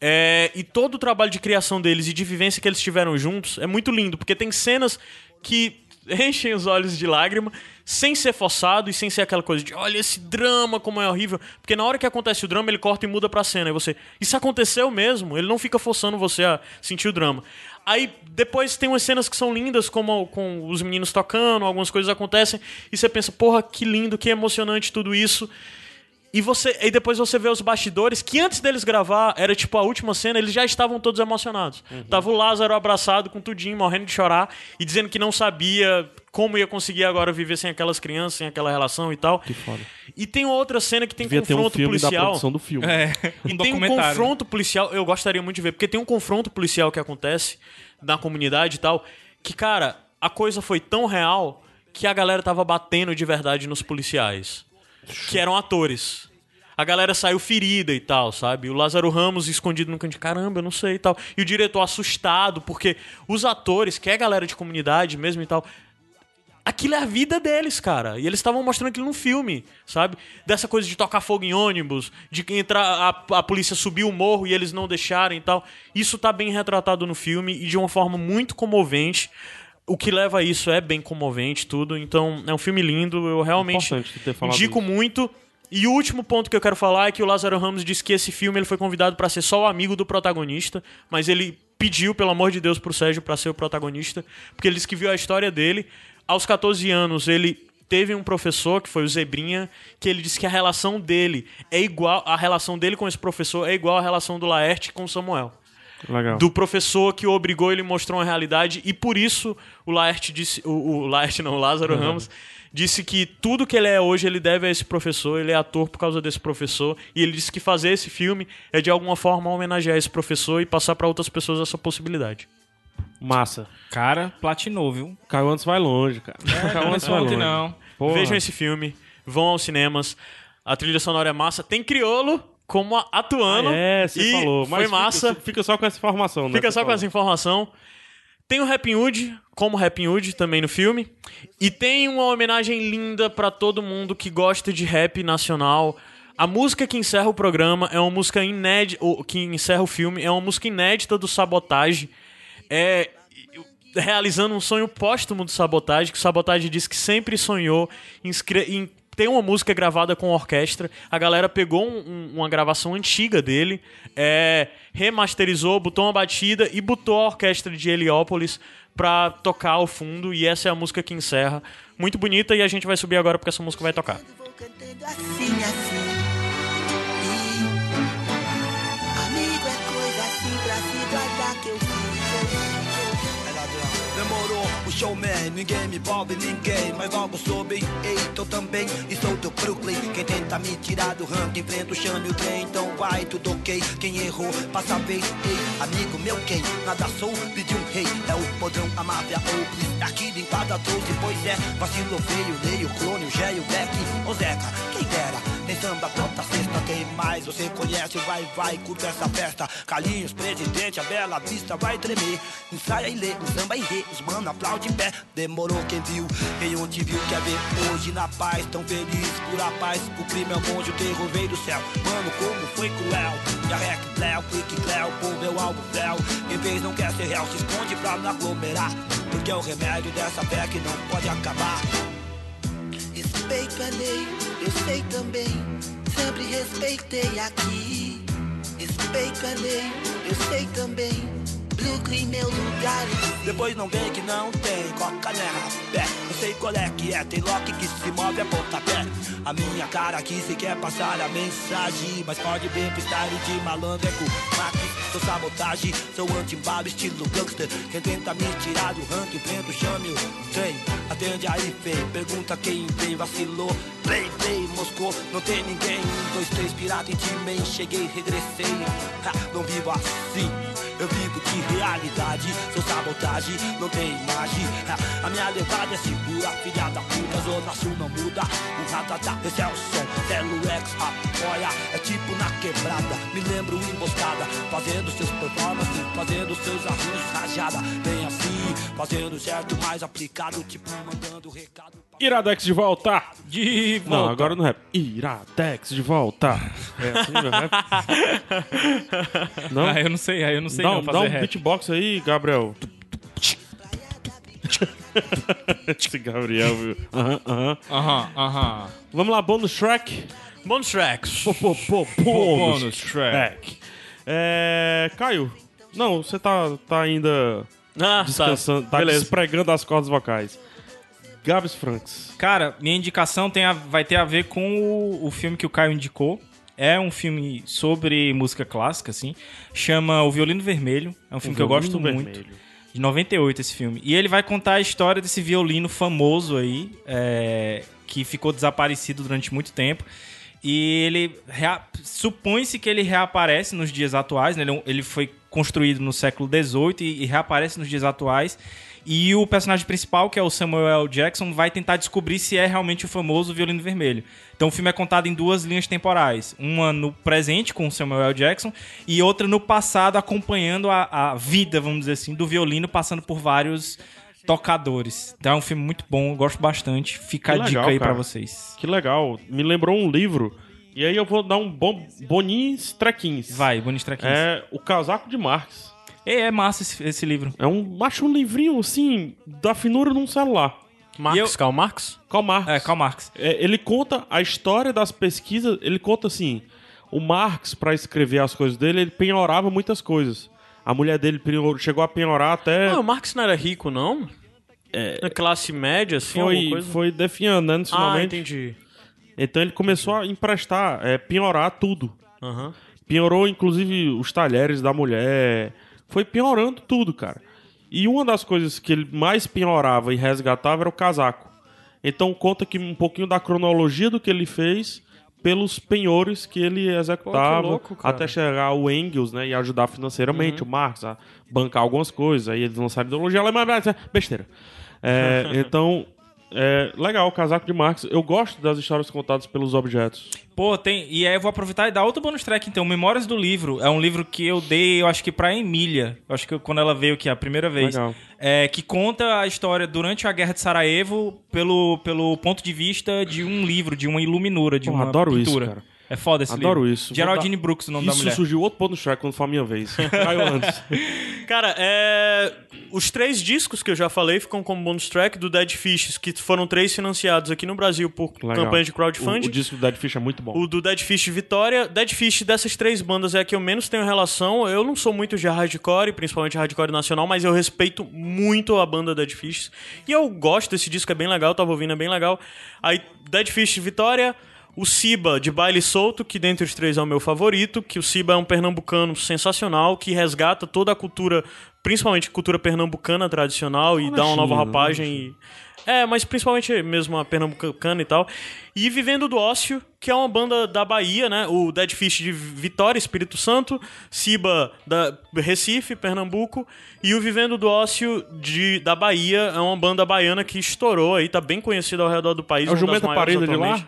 É, e todo o trabalho de criação deles e de vivência que eles tiveram juntos é muito lindo, porque tem cenas que enchem os olhos de lágrima, sem ser forçado e sem ser aquela coisa de olha esse drama, como é horrível. Porque na hora que acontece o drama, ele corta e muda pra cena. E você, isso aconteceu mesmo? Ele não fica forçando você a sentir o drama. Aí depois tem umas cenas que são lindas, como com os meninos tocando, algumas coisas acontecem, e você pensa, porra, que lindo, que emocionante tudo isso. E você, e depois você vê os bastidores que antes deles gravar, era tipo a última cena, eles já estavam todos emocionados. Tava o Lázaro abraçado com tudinho, morrendo de chorar e dizendo que não sabia como ia conseguir agora viver sem aquelas crianças, sem aquela relação e tal. Que foda. E tem outra cena que tem Devia ter um confronto filme da policial. produção do filme. É, E um tem um confronto policial, eu gostaria muito de ver, porque tem um confronto policial que acontece na comunidade e tal, que, cara, a coisa foi tão real que a galera tava batendo de verdade nos policiais, que eram atores. A galera saiu ferida e tal, sabe? O Lázaro Ramos escondido no canto, caramba, eu não sei e tal. E o diretor assustado, porque os atores, que é galera de comunidade mesmo e tal, aquilo é a vida deles, cara. E eles estavam mostrando aquilo no filme, sabe? Dessa coisa de tocar fogo em ônibus, de entrar a, a polícia subir o morro e eles não deixarem e tal. Isso tá bem retratado no filme e de uma forma muito comovente. O que leva a isso é bem comovente, tudo. Então, é um filme lindo. Eu realmente indico isso. muito. E o último ponto que eu quero falar é que o Lázaro Ramos disse que esse filme ele foi convidado para ser só o amigo do protagonista, mas ele pediu, pelo amor de Deus, pro Sérgio para ser o protagonista, porque ele disse que viu a história dele. Aos 14 anos, ele teve um professor, que foi o Zebrinha, que ele disse que a relação dele é igual, a relação dele com esse professor é igual à relação do Laerte com o Samuel Legal. do professor que o obrigou, ele mostrou uma realidade e por isso o Laerte disse, o, o Laerte não, o Lázaro Ramos disse que tudo que ele é hoje ele deve a esse professor, ele é ator por causa desse professor e ele disse que fazer esse filme é de alguma forma homenagear esse professor e passar para outras pessoas essa possibilidade. Massa. Cara, platinou, viu? Caio antes vai longe, cara. Caio antes vai Ontem longe. não. Porra. Vejam esse filme, vão aos cinemas. A trilha sonora é massa, tem Criolo como atuando. Ah, é, você e falou. Mas foi fica- massa. Fica, só com essa informação, né? Fica só com essa informação. Tem o Happy Hood, como Happy Hood também no filme. E tem uma homenagem linda pra todo mundo que gosta de rap nacional. A música que encerra o programa é uma música inédita. Que encerra o filme é uma música inédita do Sabotage. É, realizando um sonho póstumo do Sabotagem, que o Sabotagem disse que sempre sonhou em, em ter uma música gravada com orquestra. A galera pegou um, um, uma gravação antiga dele, é, remasterizou, botou uma batida e botou a orquestra de Heliópolis pra tocar ao fundo. E essa é a música que encerra. Muito bonita e a gente vai subir agora porque essa música vai tocar. Assim, assim. Showman, ninguém me envolve ninguém, mas logo soube, ei, tô também, e sou do Brooklyn, quem tenta me tirar do ranking, enfrenta o chame o trem, então vai, tudo ok, quem errou, passa vez, ei, amigo meu quem, nada sou, pedi um rei, é o podrão, a máfia, ou aqui de empada trouxe, pois é, vacilo veio, leio, clone, o Gé e o Beck, ô Zeca, quem dera, tem samba toda sexta, tem mais, você conhece, vai, vai, curta essa festa, Calinhos, presidente, a bela vista vai tremer, ensaia e lê, o samba e rei, os mano aplaude de pé. Demorou quem viu, quem onde viu quer ver hoje na paz. Tão feliz por a paz. O crime é monge, o terror veio do céu. Mano, como foi cruel. Jarrec, Cléo, Clique, Cléo, povo é o algo fel. Em vez não quer ser real, se esconde pra não aglomerar. Porque é o remédio dessa fé que não pode acabar. Respeito a lei, eu sei também. Sempre respeitei aqui. Respeito a lei, eu sei também Brooklyn, meu lugar. Depois não vem que não tem coca né, rapé. Eu sei qual é que é, tem lock que se move a pontapé. A minha cara aqui se quer passar a mensagem. Mas pode ver freestyle de malandro é com. Sou sabotagem, sou anti-balo, estilo gangster. Quem tenta me tirar do ranking, enfrenta chame o trem. Atende aí, feio, pergunta quem veio, vacilou. Play, play, Moscou, não tem ninguém. Um, dois, três, pirata em time, cheguei, regressei. Ha, não vivo assim. Eu vivo de realidade, sou sabotagem, não tem imagem. A minha levada é segura, filha da puta, zona sul não muda. O ratatá, esse é o som, Telo X apoia, é tipo na quebrada. Me lembro emboscada, fazendo seus performances, fazendo seus arranjos rajada. Bem assim, fazendo certo, mais aplicado, tipo mandando recado. Iradex de volta! De volta. Não, agora no rap. Iradex de volta. É assim meu rap? não? Ah, eu não sei, eu não sei dá, não fazer Dá um rap. beatbox aí, Gabriel. Esse Gabriel, viu? Aham, aham. Aham, aham. Vamos lá, bônus track? Bônus. Pô, pô, pô, bônus track. É... Caio, não, você tá, tá ainda ah, tá. descansando, tá, tá despregando as cordas vocais. Gabs Franks. Cara, minha indicação tem a, vai ter a ver com o, o filme que o Caio indicou. É um filme sobre música clássica, assim. Chama O Violino Vermelho. É um filme o que eu gosto vermelho. muito. De 98 esse filme. E ele vai contar a história desse violino famoso aí, é, que ficou desaparecido durante muito tempo. E ele supõe-se que ele reaparece nos dias atuais, né? ele, ele foi construído no século XVIII e, e reaparece nos dias atuais. E o personagem principal, que é o Samuel L. Jackson, vai tentar descobrir se é realmente o famoso violino vermelho. Então o filme é contado em duas linhas temporais. Uma no presente, com o Samuel L. Jackson, e outra no passado, acompanhando a, a vida, vamos dizer assim, do violino, passando por vários tocadores. Então é um filme muito bom, gosto bastante. Fica que a legal, dica aí para vocês. Que legal. Me lembrou um livro. E aí eu vou dar um bom, boninhos trequins. Vai, boninhos trequins. É O Casaco de Marx. É, é massa esse, esse, livro. É um, acho um livrinho, assim, da finura de um celular. Marx, eu... Karl Marx? Karl Marx. É, Karl Marx. É, ele conta a história das pesquisas, ele conta assim, o Marx, para escrever as coisas dele, ele penhorava muitas coisas. A mulher dele chegou a penhorar até... Ah, o Marx não era rico, não? É... Na classe média, assim, foi, coisa? Foi definhando, né, Ah, entendi. Então ele começou a emprestar, é, penhorar tudo. Uhum. Penhorou, inclusive, os talheres da mulher foi piorando tudo, cara. E uma das coisas que ele mais piorava e resgatava era o casaco. Então conta que um pouquinho da cronologia do que ele fez pelos penhores que ele executava Pô, louco, até chegar o Engels, né, e ajudar financeiramente uhum. o Marx a bancar algumas coisas. Aí eles lançaram ideologia alemã, besteira. É, então é legal, o casaco de Marx. Eu gosto das histórias contadas pelos objetos. Pô, tem. E aí eu vou aproveitar e dar outro bônus track, então. Memórias do Livro. É um livro que eu dei, eu acho que pra Emília. Eu acho que quando ela veio aqui a primeira vez. Legal. É, que conta a história durante a Guerra de Sarajevo pelo, pelo ponto de vista de um livro, de uma iluminura, de Pô, uma adoro pintura. Isso, cara. É foda esse Adoro livro. isso. Geraldine dar- Brooks, o nome da Isso mulher. surgiu outro ponto no Shrek quando for a minha vez. Caio antes. Cara, é... os três discos que eu já falei ficam como bonus track do Dead Fish, que foram três financiados aqui no Brasil por Legal. campanha de O, crowdfunding. o disco do Dead Fish é muito bom. O do Dead Fish Vitória. Dead Fish, dessas três bandas, é a que eu menos tenho relação. Eu não sou muito de hardcore, principalmente hardcore nacional, mas eu respeito muito a banda Dead Fish. E eu gosto desse disco, é bem legal, tava ouvindo, é bem legal. Aí, Dead Fish Vitória. O Siba, de Baile Solto, que dentre os três é o meu favorito, que o Siba é um pernambucano sensacional, que resgata toda a cultura, principalmente cultura pernambucana tradicional, e dá uma nova roupagem. E... É, mas principalmente mesmo a pernambucana e tal. E Vivendo do Ócio, que é uma banda da Bahia, né? O Dead Fish de Vitória, Espírito Santo, Siba da Recife, Pernambuco, e o Vivendo do Ócio de, da Bahia é uma banda baiana que estourou aí, tá bem conhecida ao redor do país. É o maiores Parida de lá?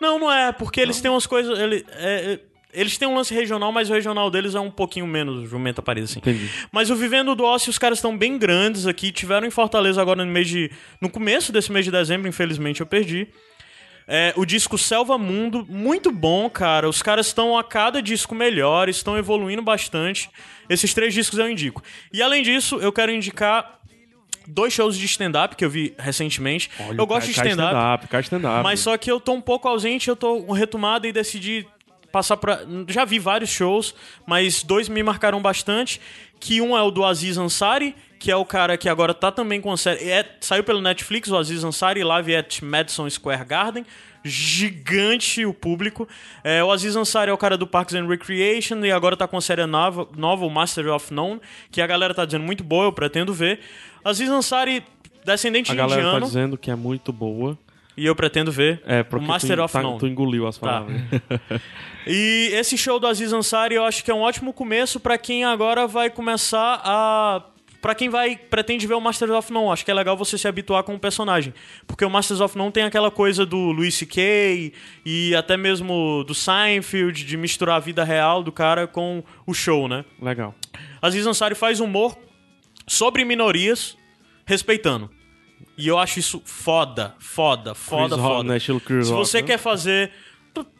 Não, não é, porque eles têm umas coisas. Ele, é, é, eles têm um lance regional, mas o regional deles é um pouquinho menos Jumenta Paris, assim. Entendi. Mas o Vivendo do Ócio, os caras estão bem grandes aqui. Tiveram em Fortaleza agora no mês de. No começo desse mês de dezembro, infelizmente eu perdi. É, o disco Selva Mundo, muito bom, cara. Os caras estão a cada disco melhor, estão evoluindo bastante. Esses três discos eu indico. E além disso, eu quero indicar dois shows de stand-up que eu vi recentemente. Olha, eu gosto de stand-up. stand-up. Cai stand-up. Mas só que eu tô um pouco ausente, eu tô retomado e decidi passar pra. Já vi vários shows, mas dois me marcaram bastante. Que um é o do Aziz Ansari, que é o cara que agora tá também com a série. É, saiu pelo Netflix, o Aziz Ansari, Live at Madison Square Garden. Gigante o público. É, o Aziz Ansari é o cara do Parks and Recreation e agora tá com a série nova, nova, o Master of None, que a galera tá dizendo muito boa, eu pretendo ver. Aziz Ansari, descendente A de galera indiano, tá dizendo que é muito boa. e eu pretendo ver. É, o Master tu, of tá- None. tu engoliu as Tá. palavras. E esse show do Aziz Ansari eu acho que é um ótimo começo pra quem agora vai começar a. Pra quem vai pretende ver o Masters of None, acho que é legal você se habituar com o personagem. Porque o Masters of None tem aquela coisa do Louis C.K. e até mesmo do Seinfeld, de misturar a vida real do cara com o show, né? Legal. Aziz Ansari faz humor sobre minorias, respeitando. E eu acho isso foda, foda, foda, Chris Rock, foda. né? Estilo Chris Se Rock, você né? quer fazer.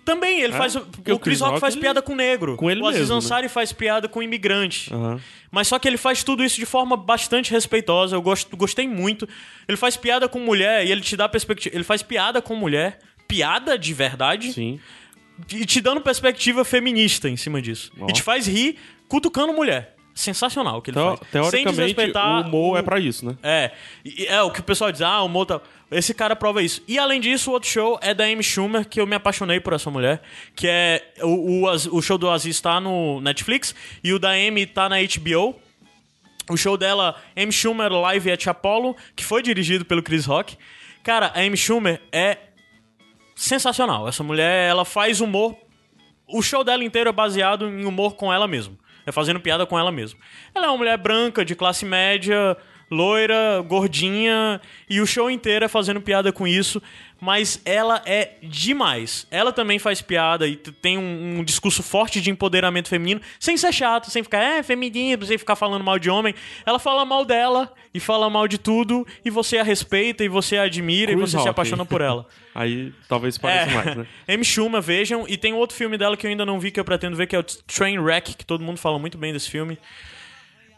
Também, ele É? faz. Porque o Chris Rock faz ele- piada com negro. com ele o Aziz mesmo, né? Ansari faz piada com imigrante. Aham. Mas só que ele faz tudo isso de forma bastante respeitosa. Eu gosto, gostei muito. Ele faz piada com mulher e ele te dá perspectiva. Ele faz piada com mulher. Piada de verdade. Sim. E te dando perspectiva feminista em cima disso. E te faz rir cutucando mulher. Sensacional o que ele Teo- faz. Sem teoricamente, desrespeitar o humor é pra isso, né? é, é o que o pessoal diz, ah, o humor tá... Esse cara prova isso. E além disso, o outro show é da Amy Schumer, que eu me apaixonei por essa mulher, que é... O, o, o show do Aziz tá no Netflix e o da Amy tá na HBO. O show dela, Amy Schumer Live at Apollo, que foi dirigido pelo Chris Rock. Cara, a Amy Schumer é sensacional. Essa mulher, ela faz humor. O show dela inteiro é baseado em humor com ela mesma. É fazendo piada com ela mesma. Ela é uma mulher branca, de classe média, loira, gordinha, e o show inteiro é fazendo piada com isso. Mas ela é demais. Ela também faz piada e tem um, um discurso forte de empoderamento feminino, sem ser chato, sem ficar, é, feminino, sem ficar falando mal de homem. Ela fala mal dela e fala mal de tudo, e você a respeita, e você a admira, e Chris você se Rock. apaixona por ela. Aí talvez pareça É. mais, né? Amy Schumer, vejam. E tem outro filme dela que eu ainda não vi, que eu pretendo ver, que é o Trainwreck, que todo mundo fala muito bem desse filme.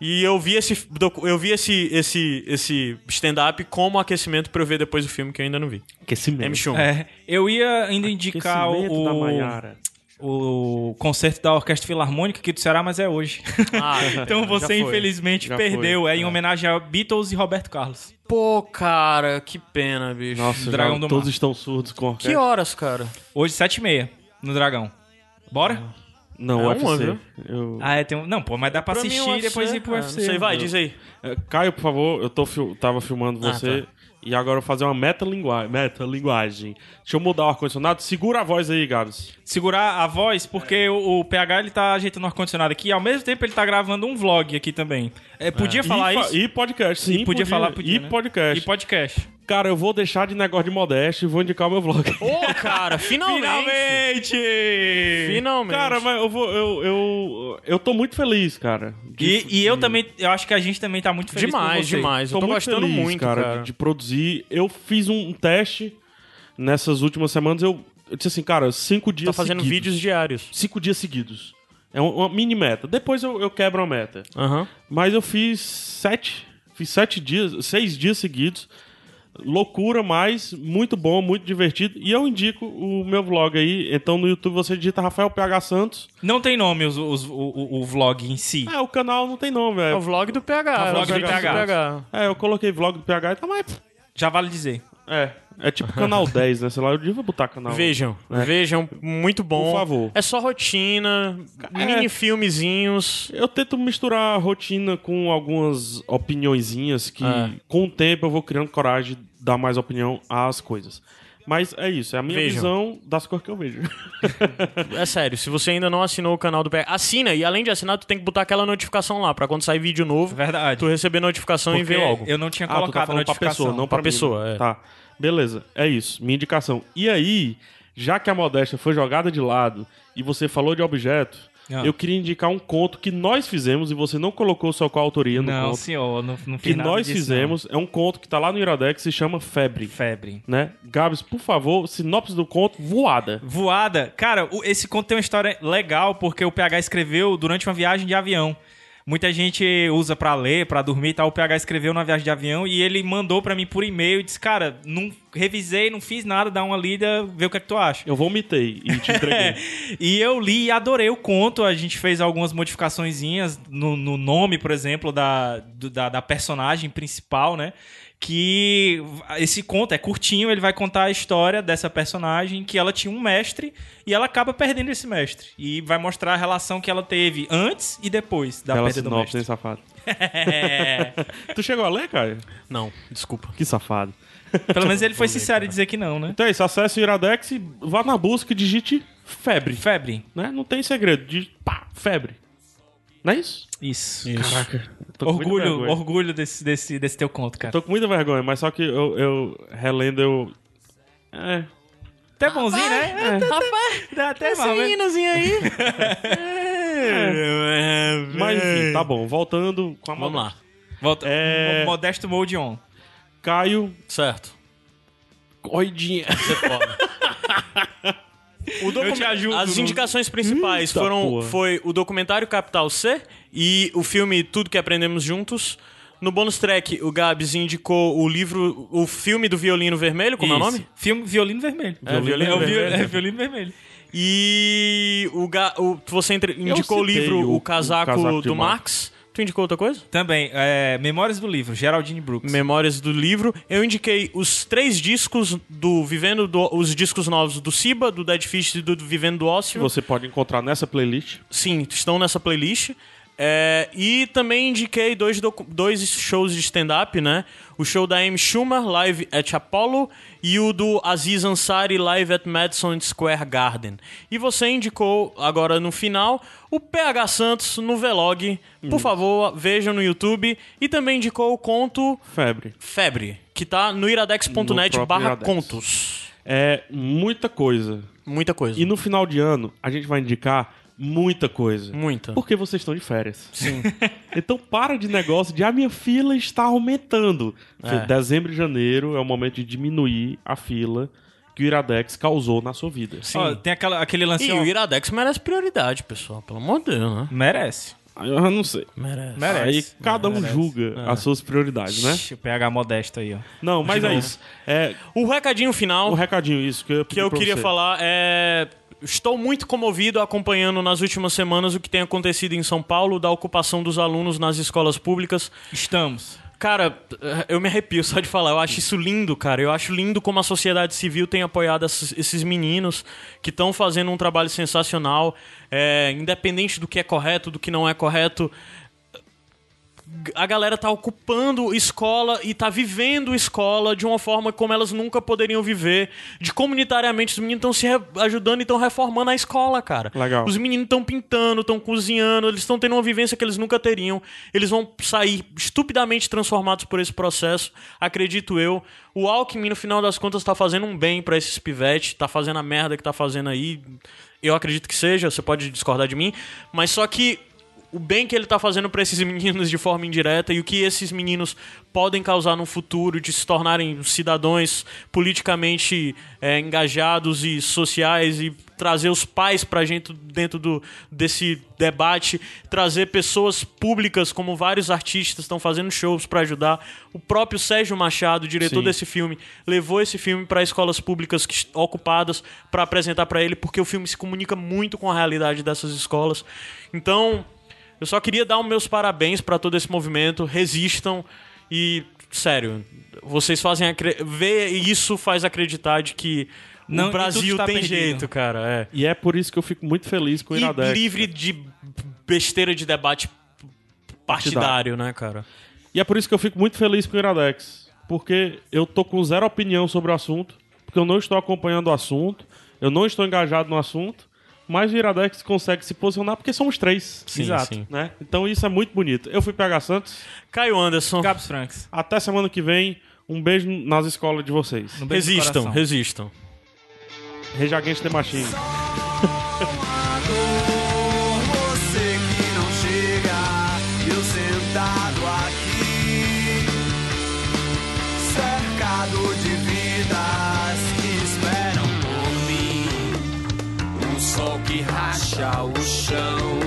E eu vi esse, eu vi esse, esse, esse stand-up como aquecimento pra eu ver depois do filme, que eu ainda não vi. Aquecimento. Schumer. É, eu ia ainda indicar Aquecimento da o, Maiara. o concerto da Orquestra Filarmônica aqui do Ceará, mas é hoje. Ah, então você, infelizmente, Já perdeu. foi, É em é. homenagem a Beatles e Roberto Carlos. Pô, cara, que pena, bicho. Nossa, Dragão já do todos Mar. estão surdos com a que orquestra. horas, cara? Hoje, sete e meia, no Dragão. Bora? Não, É UFC. uma, viu? Eu... Ah, é, tem um... Não, pô, mas dá pra, Pra mim, assistir o e depois ir pro ah, UFC. Não sei, vai, diz aí. É, Caio, por favor, eu tô fil- tava filmando Ah, você. tá. E agora eu vou fazer uma metalinguagem. Metalinguagem. Deixa eu mudar o ar-condicionado. Segura a voz aí, Gabs. Segurar a voz, porque o, o PH ele tá ajeitando o ar-condicionado aqui e ao mesmo tempo ele tá gravando um vlog aqui também. É, podia falar e, isso? E podcast, sim. E podia falar, podia, E né? podcast. E podcast. Cara, eu vou deixar de negócio de modéstia e vou indicar o meu vlog. Ô, cara, finalmente! Finalmente! Cara, mas eu vou. Eu, eu, eu tô muito feliz, cara. de- E, e eu também, eu acho que a gente também tá muito feliz demais, demais. Eu Tô tô muito gostando feliz, muito, cara. de, de produzir. Eu fiz um teste nessas últimas semanas. Eu, Eu disse assim, cara, cinco dias Tá fazendo seguidos. vídeos diários. Cinco dias seguidos. É uma, mini meta. Depois eu, eu quebro a meta. Aham. Mas eu fiz sete. Fiz sete dias, seis dias seguidos. Loucura, mas muito bom, muito divertido. E eu indico o meu vlog aí. Então no YouTube você digita Rafael PH Santos. Não tem nome os, os- o, o- o vlog em si. É, o canal não tem nome, É é. o vlog do PH. É o vlog é do PH. É, eu coloquei vlog do PH e tá mais. Já vale dizer. É. É tipo canal 10, né? Sei lá, eu devia botar canal. Vejam, É. vejam, muito bom. Por favor. É só rotina, É. mini filmezinhos. Eu tento misturar a rotina com algumas opiniõezinhas que, É. com o tempo, eu vou criando coragem de dar mais opinião às coisas. Mas é isso, é a minha Vejam. visão das cores que eu vejo. É sério, se você ainda não assinou o canal do PH, assina e além de assinar, tu tem que botar aquela notificação lá, pra quando sair vídeo novo, Verdade. tu receber notificação e Porque ver logo. eu não tinha Ah, tu tá colocado a falando pra notificação. pessoa, não Pra pra, mim, pessoa, né? é. Tá, beleza, é isso, minha indicação. E aí, já que a modéstia foi jogada de lado e você falou de objeto, Ah. eu queria indicar um conto que nós fizemos e você não colocou sua coautoria no Não, conto. senhor, não, não Que fiz nada nós disso, fizemos, é um conto que tá lá no Iradex, se chama Febre. não. Febre. né? Gabs, por favor, sinopse do conto voada. Voada. Cara, esse conto tem uma história legal porque o PH escreveu durante uma viagem de avião. Muita gente usa pra ler, pra dormir e tal. O PH escreveu numa viagem de avião e ele mandou pra mim por e-mail e disse: Cara, não revisei, não fiz nada, dá uma lida, vê o que é que tu acha. Eu vomitei e te entreguei. E eu li e adorei o conto. A gente fez algumas modificaçõezinhas no, no nome, por exemplo, da, do- da, da personagem principal, né? Que esse conto é curtinho, ele vai contar a história dessa personagem que ela tinha um mestre e ela acaba perdendo esse mestre. E vai mostrar a relação que ela teve antes e depois da Aquela perda do sinopse, hein, mestre. safado. É. Tu chegou a ler, Caio? Não, desculpa. Que safado. Pelo menos ele foi sincero em dizer que não, né? Então é isso, acesse o Iradex e vá na busca e digite febre. Febre. Né? Não tem segredo, digite pá, febre. Não é isso? Isso. Caraca. Com muita Orgulho, orgulho desse, desse, desse teu conto, cara. Tô com muita vergonha, mas só que eu, eu relendo, eu... É, Até bonzinho, né? Rapaz, Dá até esse mal, né? hinozinho aí. mas enfim, tá bom. Voltando com a Vamos lá. Volta. É- Modesto Mode On. Caio, Certo. corridinha. Você pode. O docu- Eu te ajudo As no- indicações principais Eita foram porra. foi o documentário Capital C e o filme Tudo que Aprendemos Juntos. No bônus track, o Gabs indicou o livro, o filme do Violino Vermelho, como é o Isso. nome? Filme Violino Vermelho. É, Violino é, o vi- Vermelho. é Violino Vermelho. E o, Ga- o- você entre- indicou o livro o- o, o casaco Casaco do Marx. Marx. Tu indicou outra coisa? Também, é, Memórias do Livro, Geraldine Brooks. Memórias do livro. Eu indiquei os três discos do Vivendo do, os discos novos do Siba, do Dead Fish e do Vivendo do Ócio. Você pode encontrar nessa playlist. Sim, estão nessa playlist. É, e também indiquei dois, dois shows de stand-up, né? O show da Amy Schumer, Live at Apollo, e o do Aziz Ansari, Live at Madison Square Garden. E você indicou, agora no final, o PH Santos no Vlog. Por favor, vejam no YouTube. E também indicou o conto Febre. Febre, que tá no No iradex.net próprio barra Iradex. contos. É muita coisa. Muita coisa. E no final de ano, a gente vai indicar muita coisa. Muita. Porque vocês estão de férias. Sim. Então para de negócio de a minha fila está aumentando. É. Dezembro e janeiro é o momento de diminuir a fila que o Iradex causou na sua vida. Sim. Ó, tem aquela, aquele lance... E ó, o Iradex merece prioridade, pessoal. Pelo amor de Deus, né? Merece. Aí Eu não sei. Merece. Merece. Aí cada um Merece. julga as suas prioridades, né? Ixi, o PH modesto aí, ó. Não, mas é isso. É O recadinho final um recadinho isso que eu, que eu queria você. falar é. Estou muito comovido acompanhando nas últimas semanas o que tem acontecido em São Paulo da ocupação dos alunos nas escolas públicas. Estamos. Cara, eu me arrepio só de falar. Eu acho isso lindo, cara. Eu acho lindo como a sociedade civil tem apoiado esses, esses meninos que estão fazendo um trabalho sensacional, é, independente do que é correto, do que não é correto. A galera tá ocupando escola e tá vivendo escola de uma forma como elas nunca poderiam viver. De comunitariamente, os meninos estão se ajudando e estão reformando a escola, cara. Legal. Os meninos estão pintando, estão cozinhando, eles estão tendo uma vivência que eles nunca teriam. Eles vão sair estupidamente transformados por esse processo, acredito eu. O Alckmin, no final das contas, tá fazendo um bem pra esses pivetes, tá fazendo a merda que tá fazendo aí. Eu acredito que seja, você pode discordar de mim, mas só que o bem que ele está fazendo para esses meninos de forma indireta e o que esses meninos podem causar no futuro de se tornarem cidadãos politicamente é, engajados e sociais e trazer os pais para gente dentro do, desse debate, trazer pessoas públicas como vários artistas estão fazendo shows para ajudar. O próprio Sérgio Machado, diretor Sim. desse filme, levou esse filme para escolas públicas que, ocupadas para apresentar para ele, porque o filme se comunica muito com a realidade dessas escolas. Então, eu só queria dar os meus parabéns para todo esse movimento. Resistam e, sério, vocês fazem. Ver isso faz acreditar de que não, o Brasil tá tem perdido. jeito, cara. É. E é por isso que eu fico muito feliz com o Iradex. E livre de besteira de debate partidário, né, cara? E é por isso que eu fico muito feliz com o Iradex. Porque eu tô com zero opinião sobre o assunto. Porque eu não estou acompanhando o assunto. Eu não estou engajado no assunto mas o Iradex consegue se posicionar porque somos três. Sim, Exato. Sim. Né? Então isso é muito bonito. Eu fui PH Santos. Caio Anderson. Gabs Franks. Até semana que vem. Um beijo nas escolas de vocês. Resistam, resistam. Rejaguente de Machine. racha o chão,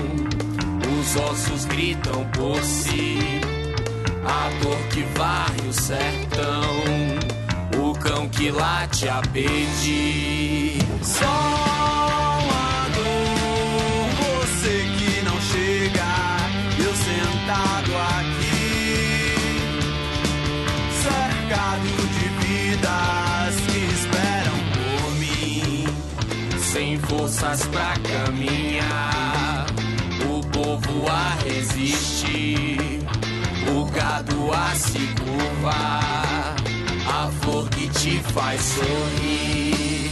os ossos gritam por si, a dor que varre o sertão, o cão que late a pedir. Só sem forças pra caminhar, o povo a resistir, o gado a se curvar, a flor que te faz sorrir.